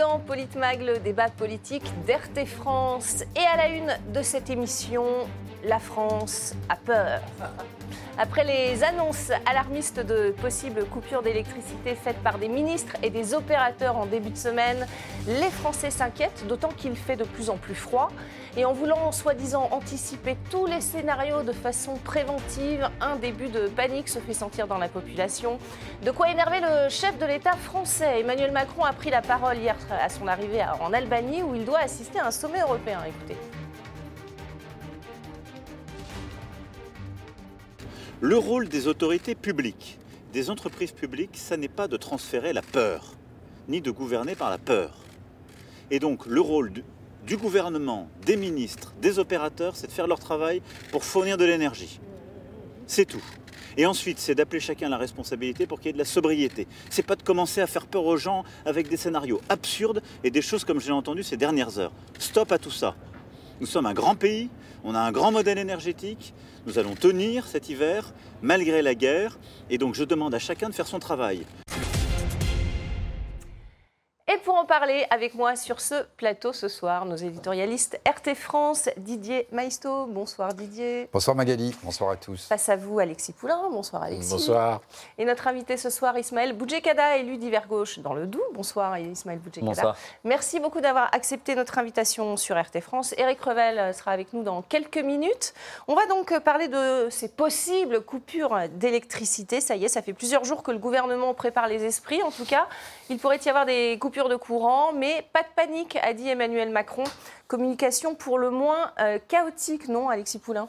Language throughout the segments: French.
dans Politmag, le débat politique d'RT France. Et à la une de cette émission, la France a peur. Après les annonces alarmistes de possibles coupures d'électricité faites par des ministres et des opérateurs en début de semaine, les Français s'inquiètent, d'autant qu'il fait de plus en plus froid. Et en voulant soi-disant anticiper tous les scénarios de façon préventive, un début de panique se fait sentir dans la population. De quoi énerver le chef de l'État français. Emmanuel Macron a pris la parole hier à son arrivée en Albanie où il doit assister à un sommet européen. Écoutez. Le rôle des autorités publiques, des entreprises publiques, ça n'est pas de transférer la peur, ni de gouverner par la peur. Et donc le rôle du, gouvernement, des ministres, des opérateurs, c'est de faire leur travail pour fournir de l'énergie. C'est tout. Et ensuite, c'est d'appeler chacun la responsabilité pour qu'il y ait de la sobriété. C'est pas de commencer à faire peur aux gens avec des scénarios absurdes et des choses comme j'ai entendu ces dernières heures. Stop à tout ça. Nous sommes un grand pays, on a un grand modèle énergétique, nous allons tenir cet hiver malgré la guerre, et donc je demande à chacun de faire son travail. Et pour en parler avec moi sur ce plateau ce soir, nos éditorialistes RT France, Didier Maisto. Bonsoir Didier. Bonsoir Magali, bonsoir à tous. Face à vous Alexis Poulain. Bonsoir Alexis. Bonsoir. Et notre invité ce soir, Ismaël Boudjekada, élu d'hiver gauche dans le Doubs. Bonsoir Ismaël Boudjekada. Bonsoir. Merci beaucoup d'avoir accepté notre invitation sur RT France. Eric Revel sera avec nous dans quelques minutes. On va donc parler de ces possibles coupures d'électricité. Ça y est, ça fait plusieurs jours que le gouvernement prépare les esprits. En tout cas, il pourrait y avoir des coupures de courant, mais pas de panique, a dit Emmanuel Macron. Communication pour le moins euh, chaotique, non, Alexis Poulain?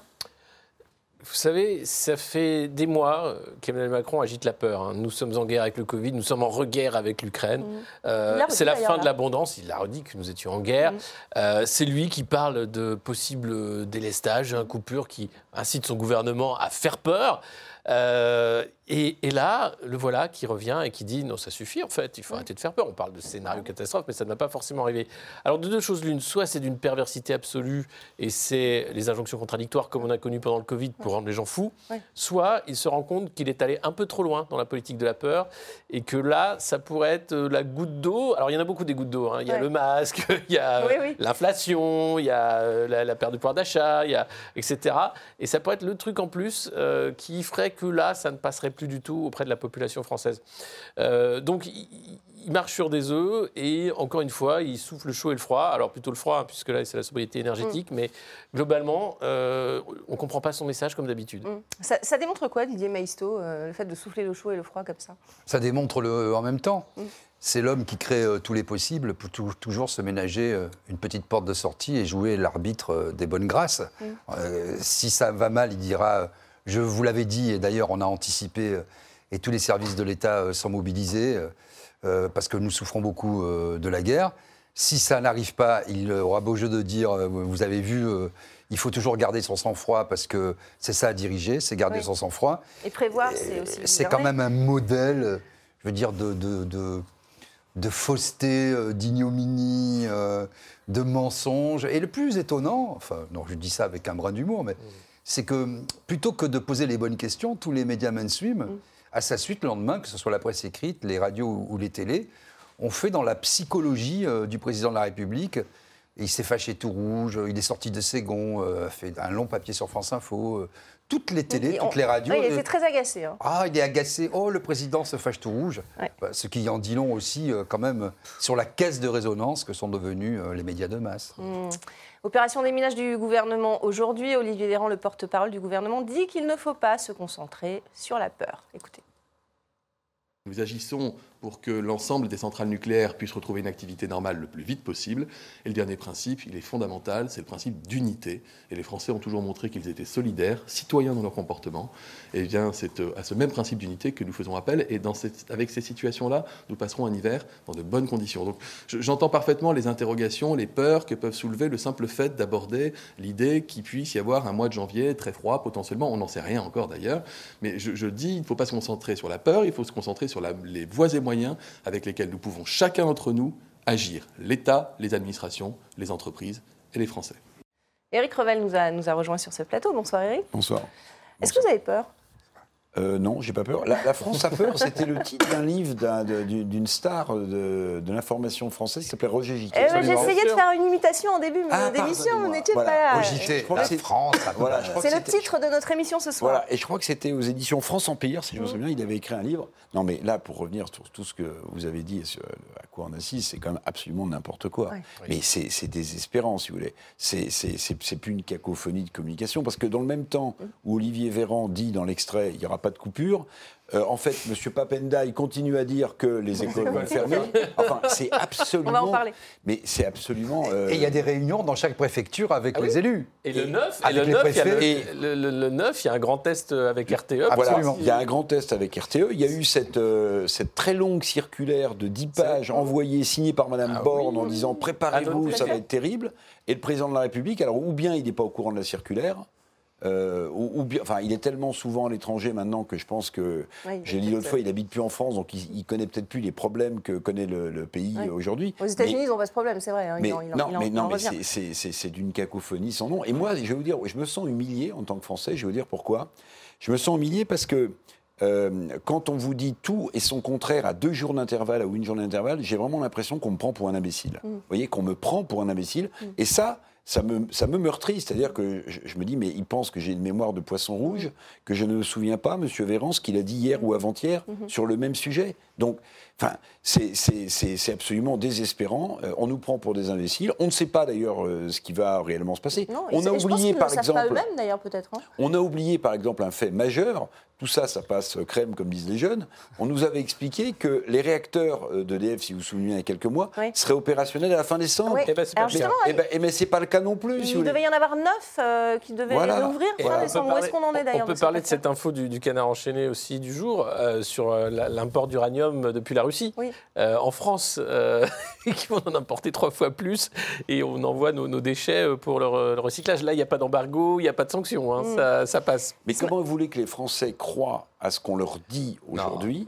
Vous savez, ça fait des mois qu'Emmanuel Macron agite la peur. Hein. Nous sommes en guerre avec le Covid, nous sommes en reguerre avec l'Ukraine. Mmh. Euh, c'est la fin de l'abondance, il a redit que nous étions en guerre. Mmh. Euh, c'est lui qui parle de possibles délestages, un coupure qui incite son gouvernement à faire peur. Euh, et, là, le voilà qui revient et qui dit non, ça suffit en fait, il faut arrêter de faire peur. On parle de scénario catastrophe, mais ça ne va pas forcément arriver. Alors, de deux choses l'une, soit c'est d'une perversité absolue et c'est les injonctions contradictoires comme on a connu pendant le Covid pour rendre les gens fous, soit il se rend compte qu'il est allé un peu trop loin dans la politique de la peur et que là, ça pourrait être euh, la goutte d'eau. Alors, il y en a beaucoup des gouttes d'eau. Hein. Il y a le masque, il y a l'inflation, il y a euh, la, perte du pouvoir d'achat, il y a, etc. Et ça pourrait être le truc en plus qui ferait que là, ça ne passerait plus du tout auprès de la population française. Euh, donc, il, marche sur des œufs et encore une fois, il souffle le chaud et le froid. Alors plutôt le froid, hein, puisque là, c'est la sobriété énergétique, mm. mais globalement, euh, on ne comprend pas son message comme d'habitude. Mm. Ça, démontre quoi, Didier Maisto, euh, le fait de souffler le chaud et le froid comme ça? Ça démontre le en même temps. Mm. C'est l'homme qui crée tous les possibles pour toujours se ménager une petite porte de sortie et jouer l'arbitre des bonnes grâces. si ça va mal, il dira je vous l'avais dit, et d'ailleurs on a anticipé, euh, et tous les services de l'État euh, sont mobilisés, euh, parce que nous souffrons beaucoup de la guerre. Si ça n'arrive pas, il aura beau jeu de dire, vous avez vu, il faut toujours garder son sang-froid, parce que c'est ça à diriger, c'est garder son sang-froid. Et prévoir, c'est aussi... C'est quand même un modèle, je veux dire, de, de, de, fausseté, d'ignominie, de mensonge. Et le plus étonnant, enfin, non, je dis ça avec un brin d'humour, mais c'est que plutôt que de poser les bonnes questions, tous les médias mainstream, mm. à sa suite, le lendemain, que ce soit la presse écrite, les radios ou les télés, ont fait dans la psychologie euh, du président de la République. il s'est fâché tout rouge, il est sorti de ses gonds, a fait un long papier sur France Info. Euh, toutes les télés, toutes les radios. il était euh, très agacé. Hein. Ah, il est agacé. Oh, le président se fâche tout rouge. Bah, ce qui en dit long aussi, quand même, sur la caisse de résonance que sont devenus les médias de masse. Mm. Opération déminage du gouvernement aujourd'hui. Olivier Véran, le porte-parole du gouvernement, dit qu'il ne faut pas se concentrer sur la peur. Écoutez. Nous agissons pour que l'ensemble des centrales nucléaires puissent retrouver une activité normale le plus vite possible. Et le dernier principe, il est fondamental, c'est le principe d'unité. Et les Français ont toujours montré qu'ils étaient solidaires, citoyens dans leur comportement. Et bien, c'est euh, à ce même principe d'unité que nous faisons appel. Et avec ces situations-là, nous passerons un hiver dans de bonnes conditions. Donc, j'entends parfaitement les interrogations, les peurs que peuvent soulever le simple fait d'aborder l'idée qu'il puisse y avoir un mois de janvier très froid, potentiellement. On n'en sait rien encore d'ailleurs. Mais je, dis, il ne faut pas se concentrer sur la peur, il faut se concentrer sur les voies et moyens avec lesquels nous pouvons chacun d'entre nous agir, l'État, les administrations, les entreprises et les Français. Éric Revel nous a, nous a rejoint sur ce plateau. Bonsoir Éric. Bonsoir. Est-ce que vous avez peur? Euh, non, j'ai pas peur. La, la France a peur, c'était le titre d'un livre d'une star de, de l'information française qui s'appelait Roger Giquet. Eh essayé de faire une imitation en début Ah, d'émission, n'étiez Voilà. pas là. Crois la France. a Voilà, C'est le titre de notre émission ce soir. Voilà, et je crois que c'était aux éditions France Empire, si je me souviens, il avait écrit un livre. Non, mais là, pour revenir sur tout ce que vous avez dit et sur- à quoi on assiste, c'est quand même absolument n'importe quoi. Ouais. Mais c'est c'est désespérant, si vous voulez. C'est plus une cacophonie de communication, parce que dans le même temps où Olivier Véran dit dans l'extrait il n'y aura pas de coupure, euh, en fait, M. Papenda, il continue à dire que les écoles vont fermer. Enfin, c'est absolument. On va en parler. Mais c'est absolument. euh, Et il y a des réunions dans chaque préfecture avec Ah oui. les élus. Et le 9, et avec le les 9, il y a le, préfets. le- le- le 9, il y a un grand test avec RTE. Ah, Voilà, Absolument. il y a un grand test avec RTE. Il y a eu cette, euh, cette très longue circulaire de 10 pages envoyée, signée par Mme Ah Borne oui, en disant oui. préparez-vous, Ah, ça va être terrible. Et le président de la République, alors ou bien il n'est pas au courant de la circulaire, euh, ou, ou bien, enfin, il est tellement souvent à l'étranger maintenant que je pense que, Oui, j'ai dit l'autre fois, il habite plus en France, donc il, il connaît peut-être plus les problèmes que connaît le, le pays Oui. aujourd'hui. Aux États-Unis, ils n'ont pas ce problème, c'est vrai. hein, Mais, en- il en- non, il en- mais, non, mais c'est- d'une cacophonie sans nom. Et moi, je vais vous dire, je me sens humilié en tant que Français. Je vais vous dire pourquoi. Je me sens humilié parce que euh, quand on vous dit tout et son contraire à deux jours d'intervalle ou une journée d'intervalle, j'ai vraiment l'impression qu'on me prend pour un imbécile. Mm. Vous voyez, qu'on me prend pour un imbécile. Et ça, ça me, ça me meurtrit. C'est-à-dire que je, je me dis, mais il pense que j'ai une mémoire de poisson rouge, que je ne me souviens pas, Monsieur Véran, ce qu'il a dit hier ou avant-hier Mm-hmm. sur le même sujet. Donc, enfin, c'est- absolument désespérant. Euh, on nous prend pour des imbéciles. On ne sait pas d'ailleurs euh, ce qui va réellement se passer. Non, on a oublié, par exemple. hein. On a oublié, par exemple, un fait majeur. Tout ça, ça passe crème, comme disent les jeunes. On nous avait expliqué que les réacteurs euh, d'EDF, si vous vous souvenez, il y a quelques mois, Oui. seraient opérationnels à la fin décembre. Oui. Eh ben, c'est pas Alors le cas. justement, Eh ben, eh ben, c'est pas le cas non plus. il devait y en avoir neuf euh, qui devaient Voilà. ouvrir Et fin Voilà. décembre. Où est-ce qu'on en est d'ailleurs On peut parler de cette info du, du canard enchaîné aussi du jour euh, sur l'import d'uranium depuis la Russie. Oui. Euh, en France, euh, qui vont en importer trois fois plus et on envoie nos, nos déchets pour le, re- le recyclage. Là, il n'y a pas d'embargo, il n'y a pas de sanctions, hein, Mm. ça, ça passe. Mais comment vous voulez que les Français croient à ce qu'on leur dit aujourd'hui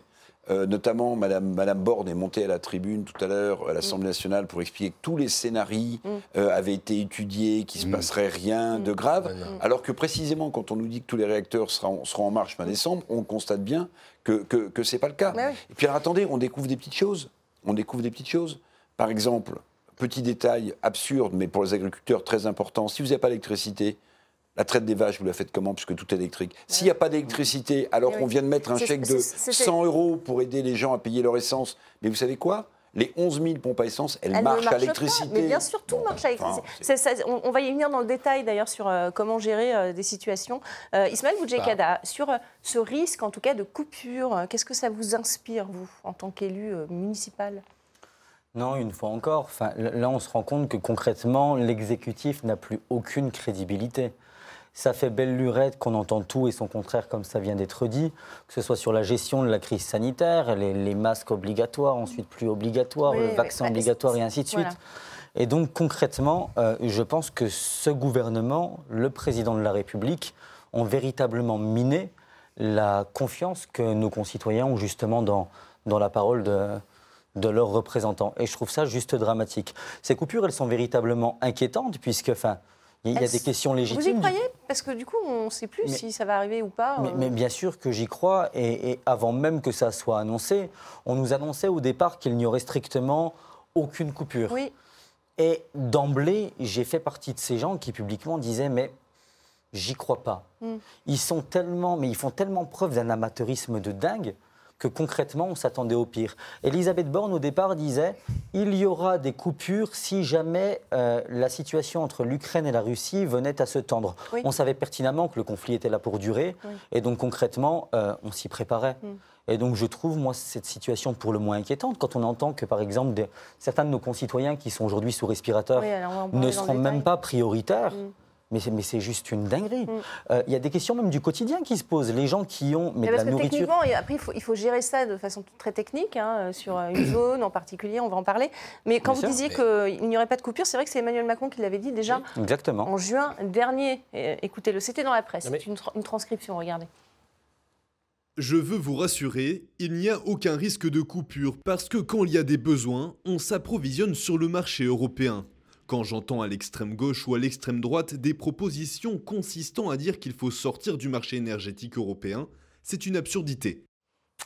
Euh, notamment, Madame, Madame Borne est montée à la tribune tout à l'heure à l'Assemblée nationale pour expliquer que tous les scénarios Mm. euh, avaient été étudiés, qu'il ne se Mm. passerait rien de grave. Non. Alors que précisément, quand on nous dit que tous les réacteurs seront, seront en marche fin décembre, on constate bien que, que, que ce n'est pas le cas. Oui. Et puis alors attendez, on découvre des petites choses. On découvre des petites choses. Par exemple, petit détail absurde, mais pour les agriculteurs très important, si vous n'avez pas d'électricité, la traite des vaches, vous la faites comment Puisque tout est électrique? S'il n'y a pas d'électricité, alors Oui, qu'on oui. vient de mettre un chèque de c'est- c'est- 100 euros pour aider les gens à payer leur essence, mais vous savez quoi? Les 11 000 pompes à essence, elles marchent marche à l'électricité. Mais bien sûr, tout Bon, marche à enfin, l'électricité. c'est- C'est- ça- on, on va y venir dans le détail d'ailleurs sur euh, comment gérer euh, des situations. Euh, Ismaël Boudjekada, sur euh, ce risque en tout cas de coupure, euh, qu'est-ce que ça vous inspire, vous, en tant qu'élu euh, municipal? Non, une fois encore. Enfin, là, on se rend compte que concrètement, l'exécutif n'a plus aucune crédibilité. Ça fait belle lurette qu'on entend tout et son contraire, comme ça vient d'être dit, que ce soit sur la gestion de la crise sanitaire, les, les masques obligatoires, ensuite plus obligatoires, Oui, le vaccin bah, obligatoire et ainsi de suite. voilà. Et donc concrètement, euh, je pense que ce gouvernement, le président de la République, ont véritablement miné la confiance que nos concitoyens ont justement dans, dans la parole de, de leurs représentants. Et je trouve ça juste dramatique. Ces coupures, elles sont véritablement inquiétantes, puisque, enfin, il y a- y des questions Vous y légitimes. croyez Parce que du coup, on ne sait plus Mais- si ça va arriver ou pas. mais, euh. mais bien sûr que j'y crois, et, et avant même que ça soit annoncé, on nous annonçait au départ qu'il n'y aurait strictement aucune coupure. Oui, Et d'emblée, j'ai fait partie de ces gens qui publiquement disaient mais j'y crois pas. Mm. Ils sont tellement, mais ils font tellement preuve d'un amateurisme de dingue que concrètement on s'attendait au pire. Elisabeth Borne au départ disait il y aura des coupures si jamais euh, la situation entre l'Ukraine et la Russie venait à se tendre. Oui. On savait pertinemment que le conflit était là pour durer Oui. et donc concrètement euh, on s'y préparait. Mm. Et donc je trouve, moi, cette situation pour le moins inquiétante quand on entend que, par exemple, des- certains de nos concitoyens qui sont aujourd'hui sous respirateur Oui, ne seront même pas prioritaires. Mm. Mais c'est, mais c'est juste une dinguerie. Mm. Euh, Il y a des questions même du quotidien qui se posent. Les gens qui ont mais Mais de parce la que nourriture. techniquement, et après, il faut, il faut gérer ça de façon très technique, hein, euh, sur euh, une zone en particulier, on va en parler. Mais quand Bien vous sûr, disiez qu'il n'y aurait pas de coupure, c'est vrai que c'est Emmanuel Macron qui l'avait dit déjà Exactement. en juin dernier. Écoutez-le, c'était dans la presse, mais- c'est une, tra- une transcription, regardez. Je veux vous rassurer, il n'y a aucun risque de coupure parce que quand il y a des besoins, on s'approvisionne sur le marché européen. Quand j'entends à l'extrême gauche ou à l'extrême droite des propositions consistant à dire qu'il faut sortir du marché énergétique européen, c'est une absurdité.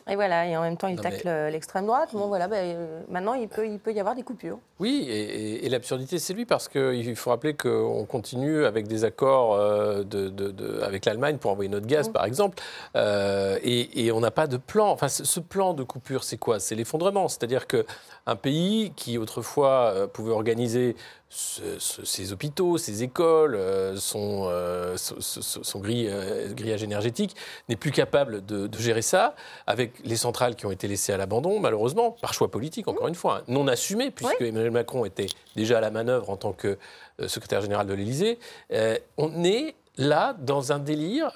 Et voilà, et en même temps, il Non, tacle l'extrême droite. Bon, voilà, ben, euh, maintenant, il peut, il peut y avoir des coupures. Oui, et, et- et l'absurdité, c'est lui, parce qu'il faut rappeler qu'on continue avec des accords euh, de, de- de- avec l'Allemagne pour envoyer notre gaz, Mm. par exemple, euh, et, et on n'a pas de plan. Enfin, ce, ce plan de coupure, c'est quoi? C'est l'effondrement. C'est-à-dire qu'un pays qui, autrefois, euh, pouvait organiser ce- ce- ses hôpitaux, ses écoles, euh, son, euh, son, son- euh, grillage énergétique, n'est plus capable de, de gérer ça, avec les centrales qui ont été laissées à l'abandon, malheureusement, par choix politique, encore une fois, hein, non assumé, puisque Emmanuel Macron était déjà à la manœuvre en tant que secrétaire général de l'Élysée. On est là dans un délire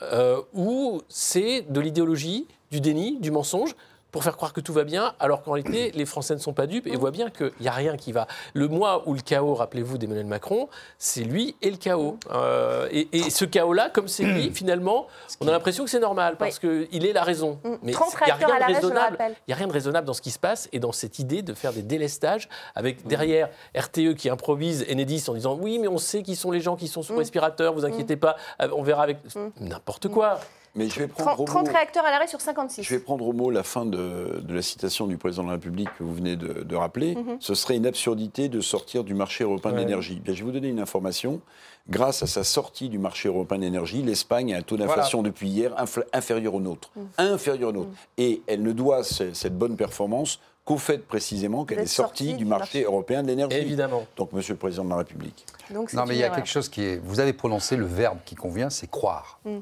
où c'est de l'idéologie, du déni, du mensonge pour faire croire que tout va bien, alors qu'en réalité, les Français ne sont pas dupes et voient bien qu'il n'y a rien qui va. Le mois où le chaos, rappelez-vous, d'Emmanuel Macron, c'est lui et le chaos. Euh, et, et ce chaos-là, comme c'est lui, finalement, on a l'impression que c'est normal, parce qu'il est la raison. Mm. Mais 30 il n'y a rien de raisonnable. a rien de raisonnable dans ce qui se passe et dans cette idée de faire des délestages avec derrière RTE qui improvise Enedis en disant oui mais on sait qui sont les gens qui sont sous Mm. respirateur, vous inquiétez pas, euh, on verra avec n'importe quoi. Mais je vais prendre 30, au 30 mot- réacteurs à l'arrêt sur 56. Je vais prendre au mot la fin de, de la citation du président de la République que vous venez de, de rappeler. Mhm. Ce serait une absurdité de sortir du marché européen de l'énergie. Bien, je vais vous donner une information. Grâce à sa sortie du marché européen de l'énergie, l'Espagne a un taux d'inflation depuis hier inférieur au nôtre. Mhm. Inférieur au nôtre. Et elle ne doit ce- cette bonne performance qu'au fait précisément qu'elle est sortie sortie du marché marché. européen de l'énergie. Évidemment. Donc, Monsieur le Président de la République. Donc, Non, mais il y a erreur. quelque chose qui est. Vous avez prononcé le verbe qui convient, c'est croire. Mm.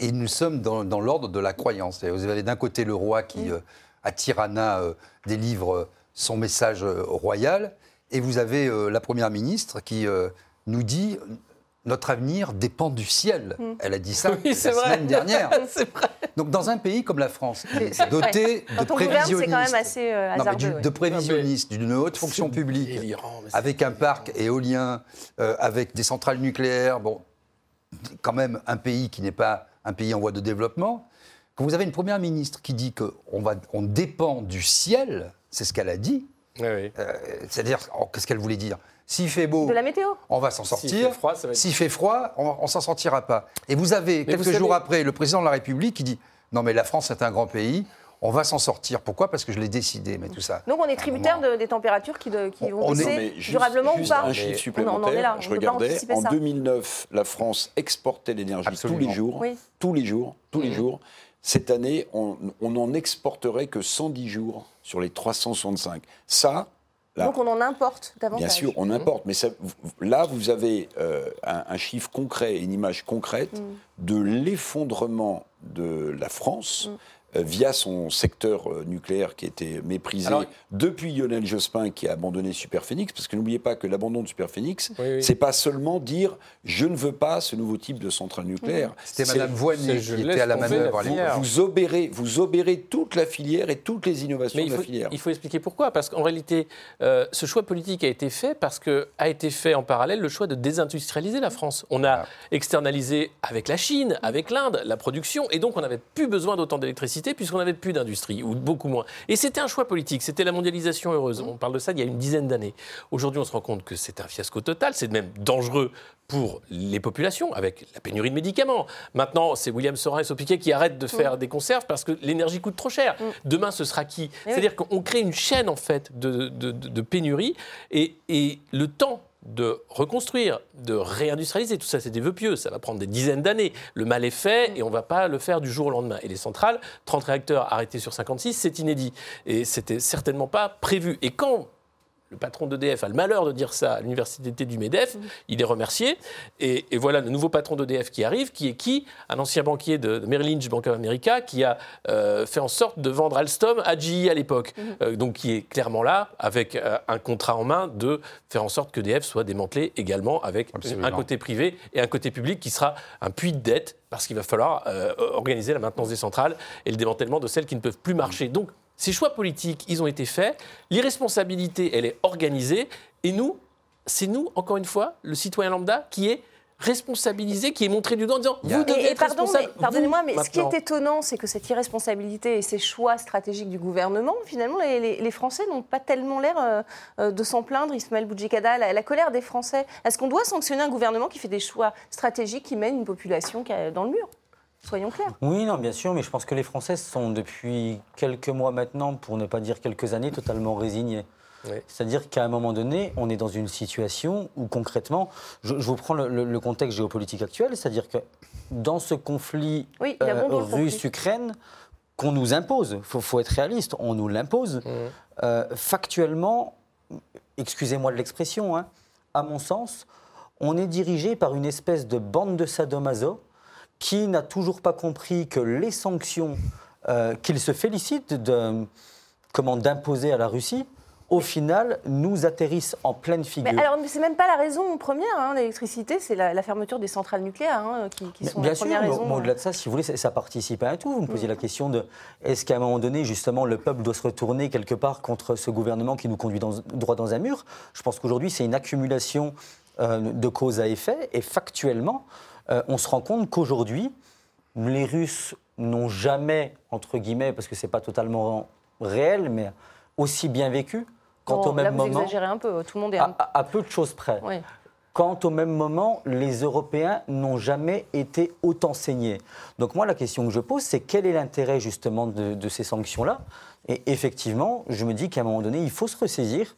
Et nous sommes dans, dans l'ordre de la croyance. Vous avez d'un côté le roi qui, à Tirana, euh, délivre son message euh, royal, et vous avez euh, la première ministre qui euh, nous dit notre avenir dépend du ciel. Mm. Elle a dit ça Oui, la vrai. semaine dernière. vrai. Donc, dans un pays comme la France, doté de quand même prévisionnistes, assez euh, non, mais hasardeux. du- ouais. de prévisionnistes, d'une haute fonction publique, délirant, avec un parc éolien, euh, avec des centrales nucléaires, bon, quand même un pays qui n'est pas un pays en voie de développement. Quand vous avez une première ministre qui dit qu'on va, on dépend du ciel, c'est ce qu'elle a dit. Oui, oui. euh, C'est-à-dire, oh, qu'est-ce qu'elle voulait dire? S'il fait beau, De la météo. on va s'en S'il sortir. fait froid, ça va être- S'il fait froid, on, on s'en sortira pas. Et vous avez Mais quelques vous savez- jours après le président de la République qui dit non mais la France est un grand pays, on va s'en sortir. Pourquoi? Parce que je l'ai décidé, mais tout ça. Donc, on est tributaire de- des températures qui, de- qui On- vont baisser durablement juste ou pas Un chiffre on en- supplémentaire. on en est là, je regardais, anticiper en ça. 2009, la France exportait l'énergie tous les jours. Oui. Tous les jours, tous les jours. Cette année, on on n'en exporterait que 110 jours sur les 365. Ça, là, Donc, on en importe davantage. bien sûr, on importe. Mais ça- là, vous avez euh, un, un chiffre concret, une image concrète Mm. de l'effondrement de la France. Mm. Euh, via son secteur euh, nucléaire qui était méprisé Alors- depuis Lionel Jospin qui a abandonné Superphénix, parce que n'oubliez pas que l'abandon de Superphénix, Oui, oui. c'est pas seulement dire je ne veux pas ce nouveau type de centrale nucléaire. C'était C'est- Madame je qui était à la manœuvre la filière. Vous obérez, vous obérez toute la filière et toutes les innovations Mais de la filière. il faut expliquer pourquoi. Parce qu'en réalité, euh, ce choix politique a été fait parce que a été fait en parallèle le choix de désindustrialiser la France. On a Ah. externalisé avec la Chine, avec l'Inde, la production, et donc on n'avait plus besoin d'autant d'électricité puisqu'on n'avait plus d'industrie, ou beaucoup moins. Et c'était un choix politique, c'était la mondialisation heureuse. On parle de ça il y a une dizaine d'années. Aujourd'hui, on se rend compte que c'est un fiasco total, c'est même dangereux pour les populations, avec la pénurie de médicaments. Maintenant, c'est William Sorin et Sopiquet qui arrêtent de faire des conserves parce que l'énergie coûte trop cher. Demain, ce sera qui? Oui. C'est-à-dire qu'on crée une chaîne, en fait, de, de- de- de pénurie, et, et le temps de reconstruire, de réindustrialiser, tout ça, c'est des vœux pieux, ça va prendre des dizaines d'années. Le mal est fait et on ne va pas le faire du jour au lendemain. Et les centrales, 30 réacteurs arrêtés sur 56, c'est inédit. Et c'était certainement pas prévu. Et quand le patron d'EDF a le malheur de dire ça à l'université du MEDEF, il est remercié. Et, et voilà le nouveau patron d'EDF qui arrive, qui est qui? Un ancien banquier de, de Merrill Lynch, Bank of America, qui a euh, fait en sorte de vendre Alstom à GE à l'époque. Euh, donc qui est clairement là, avec euh, un contrat en main, de faire en sorte que EDF soit démantelé également, avec Absolument. un côté privé et un côté public qui sera un puits de dette, parce qu'il va falloir euh, organiser la maintenance des centrales et le démantèlement de celles qui ne peuvent plus marcher. Donc ces choix politiques, ils ont été faits. L'irresponsabilité, elle est organisée. Et nous, c'est nous, encore une fois, le citoyen lambda, qui est responsabilisé, qui est montré du doigt en disant Vous devez Et, et être pardon, responsable. mais- pardonnez-moi, mais ce qui est étonnant, c'est que cette irresponsabilité et ces choix stratégiques du gouvernement, finalement, les, les- les Français n'ont pas tellement l'air euh, euh, de s'en plaindre. Ismaël Boudjikada, la, la colère des Français. Est-ce qu'on doit sanctionner un gouvernement qui fait des choix stratégiques qui mènent une population dans le mur? Soyons clairs. Oui, non, bien sûr, mais je pense que les Français sont depuis quelques mois maintenant, pour ne pas dire quelques années, totalement résignés. Oui. C'est-à-dire qu'à un moment donné, on est dans une situation où concrètement, je, je vous prends le, le- le contexte géopolitique actuel, c'est-à-dire que dans ce conflit Oui, bon conflit. russe-Ukraine qu'on nous impose, il faut, faut être réaliste, on nous l'impose, euh, factuellement, excusez-moi de l'expression, hein, à mon sens, on est dirigé par une espèce de bande de sadomaso qui n'a toujours pas compris que les sanctions euh, qu'il se félicite de, comment, d'imposer à la Russie, au final, nous atterrissent en pleine figure. Mais alors, c'est même pas la raison première, hein, l'électricité, c'est la, la fermeture des centrales nucléaires hein, qui, qui sont Bien la sûr, première raison. mais au-delà de ça, si vous voulez, ça, ça participe à un tout. Vous me posiez la question de est-ce qu'à un moment donné, justement, le peuple doit se retourner quelque part contre ce gouvernement qui nous conduit dans- droit dans un mur? Je pense qu'aujourd'hui, c'est une accumulation euh, de cause à effet. Et factuellement, euh, on se rend compte qu'aujourd'hui, les Russes n'ont jamais, entre guillemets, parce que c'est pas totalement réel, mais aussi bien vécu. Quant Bon, au même là, vous moment, exagérez un peu, tout le monde est à, un à- à peu de choses près. Oui. Quant au même moment, les Européens n'ont jamais été autant saignés. Donc moi, la question que je pose, c'est quel est l'intérêt justement de, de ces sanctions-là? Et effectivement, je me dis qu'à un moment donné, il faut se ressaisir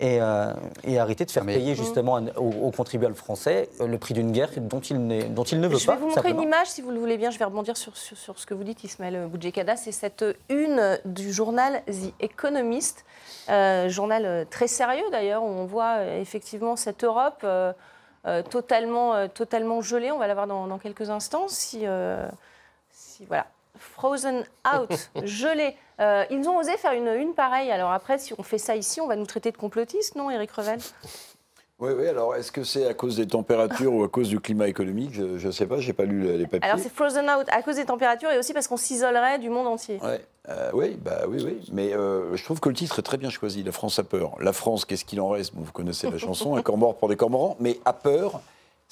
et, euh, et arrêter de faire Mais- payer justement à- aux, aux contribuables français euh, le prix d'une guerre dont il, n'est- dont il ne veut Je pas. vais vous montrer simplement. une image, si vous le voulez bien. Je vais rebondir sur, sur, sur ce que vous dites, Ismaël Boudjekada. C'est cette une du journal The Economist, euh, journal très sérieux d'ailleurs, où on voit effectivement cette Europe euh, euh, totalement, euh, totalement gelée. On va la voir dans, dans quelques instants. Si, euh, si- voilà. Frozen out, gelée. Euh, ils ont osé faire une une pareille. Alors après, si on fait ça ici, on va nous traiter de complotistes, non, Eric Revel? Oui, oui, alors est-ce que c'est à cause des températures ou à cause du climat économique? Je ne sais pas, j'ai pas lu les papiers. Alors c'est frozen out à cause des températures et aussi parce qu'on s'isolerait du monde entier. Ouais, euh, oui, bah oui, oui. Mais euh, je trouve que le titre est très bien choisi. La France a peur. La France, qu'est-ce qu'il en reste? Bon, Vous connaissez la chanson, un corps mort pour des cormorans. Mais a peur,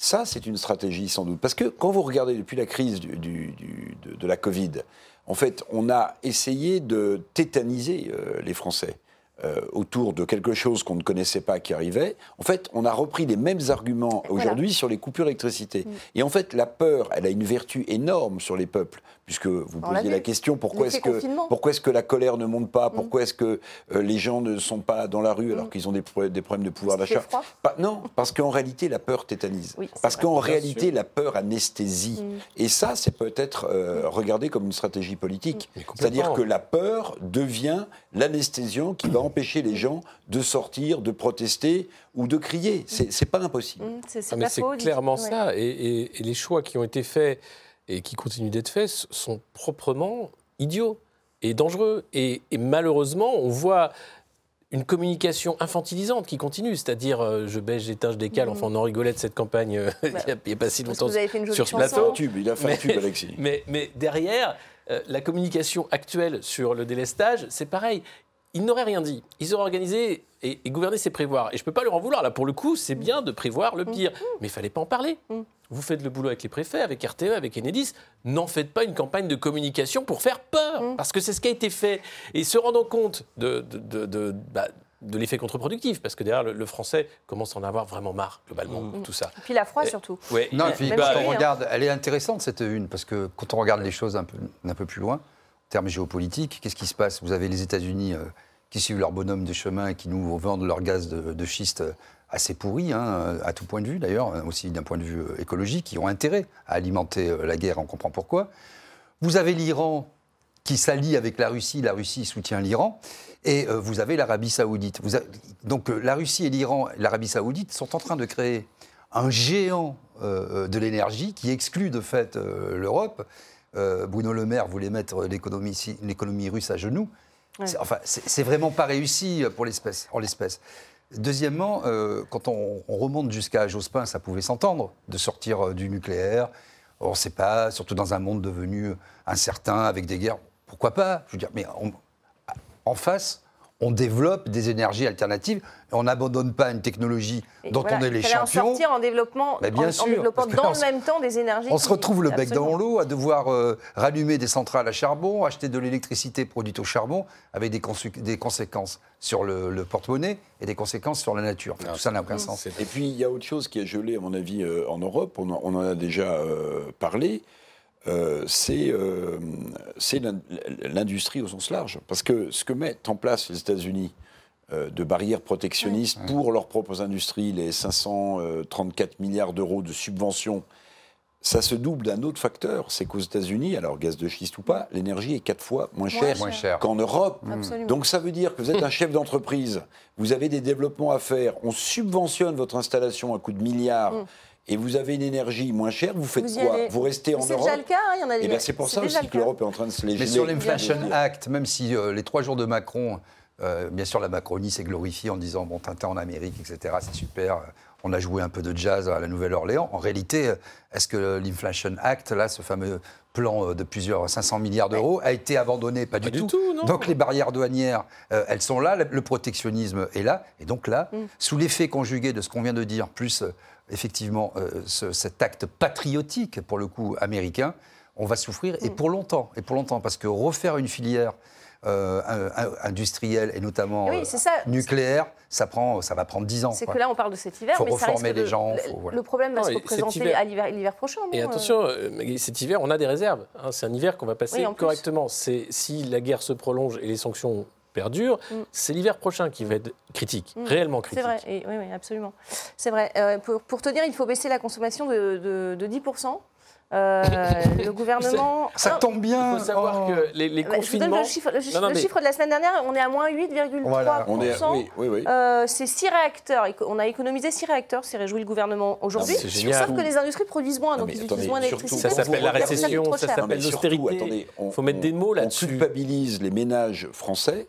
ça, c'est une stratégie sans doute. Parce que quand vous regardez depuis la crise du- du- du- de, de la Covid, en fait, on a essayé de tétaniser euh, les Français. euh, autour de quelque chose qu'on ne connaissait pas qui arrivait, en fait, on a repris les mêmes arguments Voilà. aujourd'hui sur les coupures d'électricité. Et en fait, la peur, elle a une vertu énorme sur les peuples, puisque vous posiez la question pourquoi est-ce que pourquoi est-ce que la colère ne monte pas? Pourquoi est-ce que euh, les gens ne sont pas dans la rue alors Mm. qu'ils ont des, pro- des problèmes de pouvoir d'achat? Non, parce qu'en réalité, la peur tétanise. Oui, parce qu'en réalité, sûr. la peur anesthésie. Mm. Et ça, c'est peut-être euh, regardé comme une stratégie politique. C'est-à-dire que la peur devient l'anesthésiant qui va empêcher les gens de sortir, de protester ou de crier. C'est pas impossible. C'est Ah, clairement ouais. ça. Et, et- et les choix qui ont été faits et qui continuent d'être faits sont proprement idiots et dangereux. Et, et malheureusement, on voit une communication infantilisante qui continue, c'est-à-dire euh, je baisse, j'éteins, je décale. Mhm. Enfin, on en rigolait de cette campagne euh, il n'y a, pas si longtemps vous avez fait une sur ce un plateau. tube, il a fait un Mais- tube, Alexis. Mais, mais derrière, euh, la communication actuelle sur le délestage, c'est pareil. Ils n'auraient rien dit. Ils auraient organisé et, et gouverné, c'est prévoir. Et je ne peux pas leur en vouloir. Là, pour le coup, c'est bien de prévoir le pire. Mais il fallait pas en parler. Mm. Vous faites le boulot avec les préfets, avec RTE, avec Enedis. N'en faites pas une campagne de communication pour faire peur. Mm. Parce que c'est ce qui a été fait. Et se rendant compte de, de, de- de- bah, de l'effet contre-productif. Parce que derrière, le, le français commence à en avoir vraiment marre, globalement, Mm. tout ça. Et puis la froid Et- surtout. Ouais, Non, et puis quand lui, on regarde, elle est intéressante cette une, parce que quand on regarde les choses un peu, un peu plus loin, termes géopolitiques, qu'est-ce qui se passe? Vous avez les États-Unis euh, qui suivent leur bonhomme de chemin et qui nous vendent leur gaz de, schiste euh, assez pourri, hein, à tout point de vue d'ailleurs, euh, aussi d'un point de vue euh, écologique, qui ont intérêt à alimenter euh, la guerre, on comprend pourquoi. Vous avez l'Iran qui s'allie avec la Russie, la Russie soutient l'Iran, et euh, vous avez l'Arabie saoudite. Donc euh, la Russie et l'Iran, l'Arabie saoudite sont en train de créer un géant euh, de l'énergie qui exclut de fait euh, l'Europe. Euh, Bruno Le Maire voulait mettre l'économie russe à genoux. Ouais. Enfin, c'est vraiment pas réussi pour l'espèce, en l'espèce. Deuxièmement, euh, quand on, on remonte jusqu'à Jospin, ça pouvait s'entendre de sortir euh, du nucléaire. On ne sait pas, surtout dans un monde devenu incertain avec des guerres. Pourquoi pas? Je veux dire, mais on- en face, on développe des énergies alternatives et on n'abandonne pas une technologie Et dont voilà, on est les il fallait en champions. sortir en développement, Mais bien en, en sûr, développant parce que dans le même temps des énergies. On se qui- retrouve le bec dans l'eau à devoir euh, rallumer des centrales à charbon, acheter de l'électricité produite au charbon, avec des, conséquences sur le, le porte-monnaie et des conséquences sur la nature. Enfin, tout ça n'a aucun sens. Et puis, il y a autre chose qui est gelé, à mon avis, euh, en Europe, on en, on en a déjà euh, parlé. Euh, c'est euh, l'industrie au sens large. Parce que ce que mettent en place les États-Unis euh, de barrières protectionnistes pour leurs propres industries, les 534 milliards d'euros de subventions, ça se double d'un autre facteur, c'est qu'aux États-Unis, alors gaz de schiste ou pas, l'énergie est quatre fois moins chère Moins cher. qu'en Europe. Absolument. Donc ça veut dire que vous êtes un chef d'entreprise, vous avez des développements à faire, on subventionne votre installation à coût de milliards. Et vous avez une énergie moins chère, vous faites. Vous quoi allez. Vous restez en Mais C'est Europe déjà le cas, hein, il y en a Et bien c'est pour ça aussi que l'Europe est en train de se les Mais sur l'Inflation Act, même si euh, les trois jours de Macron, euh, bien sûr, la Macronie s'est glorifiée en disant bon, Tintin en Amérique, etc., c'est super. On a joué un peu de jazz à la Nouvelle-Orléans. En réalité, est-ce que l'Inflation Act, là, ce fameux plan euh, de plusieurs 500 milliards d'euros, a été abandonné? Pas du du tout. tout, non. Donc les barrières douanières, euh, elles sont là, le- le protectionnisme est là. Et donc là, Mm. sous l'effet conjugué de ce qu'on vient de dire, plus euh, effectivement euh, ce- cet acte patriotique, pour le coup, américain, on va souffrir, Mm. et pour longtemps, et pour longtemps, parce que refaire une filière euh, industrielle et notamment Oui, euh, c'est ça. nucléaire, ça, prend, ça va prendre 10 ans. C'est quoi. que là, on parle de cet hiver, Faut mais ça reformer de- les gens, le- faut- voilà. Le problème va Non, se représenter hiver- à l'hiver prochain. Et non, euh, attention, euh, cet hiver, on a des réserves. hein. c'est un hiver qu'on va passer Oui, correctement. C'est si la guerre se prolonge et les sanctions perdurent, Mm. c'est l'hiver prochain qui va être critique, Mm. réellement C'est critique. vrai, et, oui, oui, absolument. C'est vrai. Euh, pour, pour te dire, il faut baisser la consommation de, de, de 10%. Euh, le gouvernement. Ça Non, tombe bien. Il faut savoir oh. que les, les bah, je vous donne le chiffre, le, Non, non, le mais- chiffre de la semaine dernière, on est à moins 8,3%. Voilà. On est, oui, oui, oui. Euh, c'est 6 réacteurs. On a économisé 6 réacteurs, c'est réjoui le gouvernement aujourd'hui. Sauf que les industries produisent moins, Non, donc mais ils attendez, utilisent moins surtout- d'électricité. Ça s'appelle la récession, ça s'appelle l'austérité. on- faut mettre des mots on là-dessus. culpabilise les ménages français,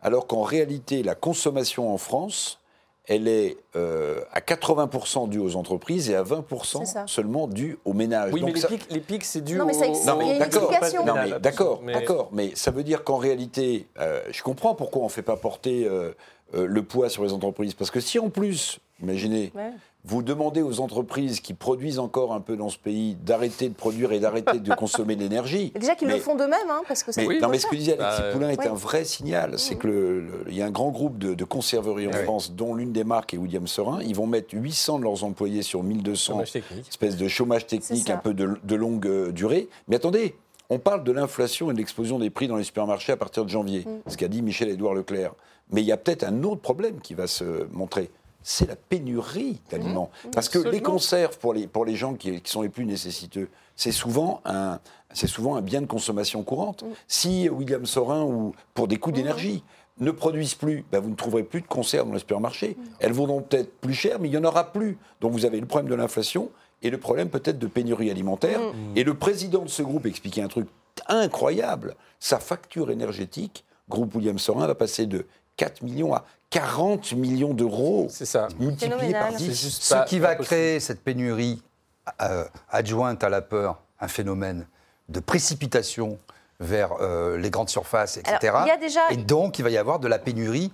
alors qu'en réalité, la consommation en France, elle est euh, à 80% due aux entreprises et à 20% C'est ça. seulement due aux ménages. Oui, mais les pics, les pics, c'est dû Non, mais ça au- existe, Non, mais d'accord, explication. non, mais d'accord, Mais- d'accord, mais ça veut dire qu'en réalité, euh, je comprends pourquoi on ne fait pas porter euh, euh, le poids sur les entreprises. Parce que si en plus, imaginez, Ouais. Vous demandez aux entreprises qui produisent encore un peu dans ce pays d'arrêter de produire et d'arrêter de consommer de l'énergie. Déjà qu'ils le font d'eux-mêmes, hein, parce que Mais, coûte non, mais ce que disait Alexis Bah, Poulain est oui. un vrai signal. C'est que le- le- il y a un grand groupe de, de conserveries en oui. France, dont l'une des marques est William Sorin. Ils vont mettre 800 de leurs employés sur 1200 Chômage technique. espèce de chômage technique un peu de, de longue euh, durée. Mais attendez, on parle de l'inflation et de l'explosion des prix dans les supermarchés à partir de janvier, Mm. ce qu'a dit Michel-Édouard Leclerc. Mais il y a peut-être un autre problème qui va se montrer. C'est la pénurie d'aliments. Parce que les conserves, pour les, pour les gens qui, qui sont les plus nécessiteux, c'est souvent, un, c'est souvent un bien de consommation courante. Si William Sorin, ou pour des coûts d'énergie, ne produisent plus, ben vous ne trouverez plus de conserves dans les supermarchés. Elles vaudront peut-être plus cher, mais il n'y en aura plus. Donc vous avez le problème de l'inflation et le problème peut-être de pénurie alimentaire. Et le président de ce groupe expliquait un truc incroyable. Sa facture énergétique, groupe William Sorin, va passer de 4 millions à 40 millions d'euros, C'est ça. multiplié par Phénoménal. 10. C'est juste Ce qui va possible. créer cette pénurie euh, adjointe à la peur, un phénomène de précipitation vers euh, les grandes surfaces, etc. Alors, il y a déjà- Et donc, il va y avoir de la pénurie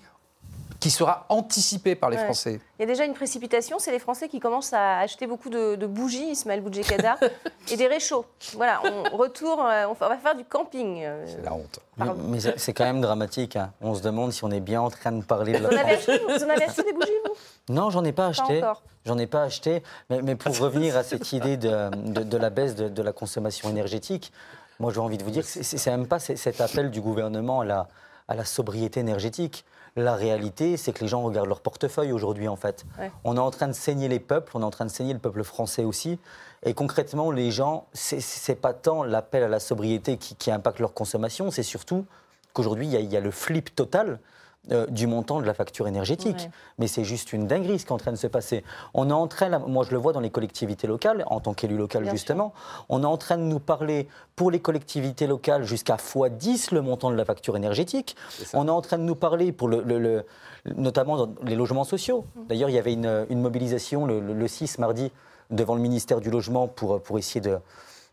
qui sera anticipée par les Ouais. Français. Il y a déjà une précipitation, c'est les Français qui commencent à acheter beaucoup de, de bougies, Ismaël Boudjekada, et des réchauds. Voilà, on retourne, euh, on va faire du camping. euh. C'est la honte. Mais, Pardon. mais c'est c'est quand même dramatique. hein. On se demande si on est bien en train de parler de Vous en la avez acheté, vous en avez acheté des bougies, vous? Non, j'en ai pas acheté. encore. J'en ai pas acheté. Mais, mais pour revenir à cette idée de, de- de la baisse de, de la consommation énergétique, moi j'ai envie de vous dire que c'est- même pas cet appel du gouvernement à la, à la sobriété énergétique. La réalité, c'est que les gens regardent leur portefeuille aujourd'hui, en fait. Ouais. On est en train de saigner les peuples, on est en train de saigner le peuple français aussi. Et concrètement, les gens, c'est- pas tant l'appel à la sobriété qui, qui impacte leur consommation, c'est surtout qu'aujourd'hui, il y a- il y, a le flip total euh, du montant de la facture énergétique. Ouais. Mais c'est juste une dinguerie ce qui est en train de se passer. On est en train, moi je le vois dans les collectivités locales, en tant qu'élu local Bien justement, on est en train de nous parler pour les collectivités locales jusqu'à x10 le montant de la facture énergétique. On est en train de nous parler pour le, le- le- notamment dans les logements sociaux. D'ailleurs, il y avait une, une mobilisation le, le- le 6 mardi devant le ministère du Logement pour, pour essayer de,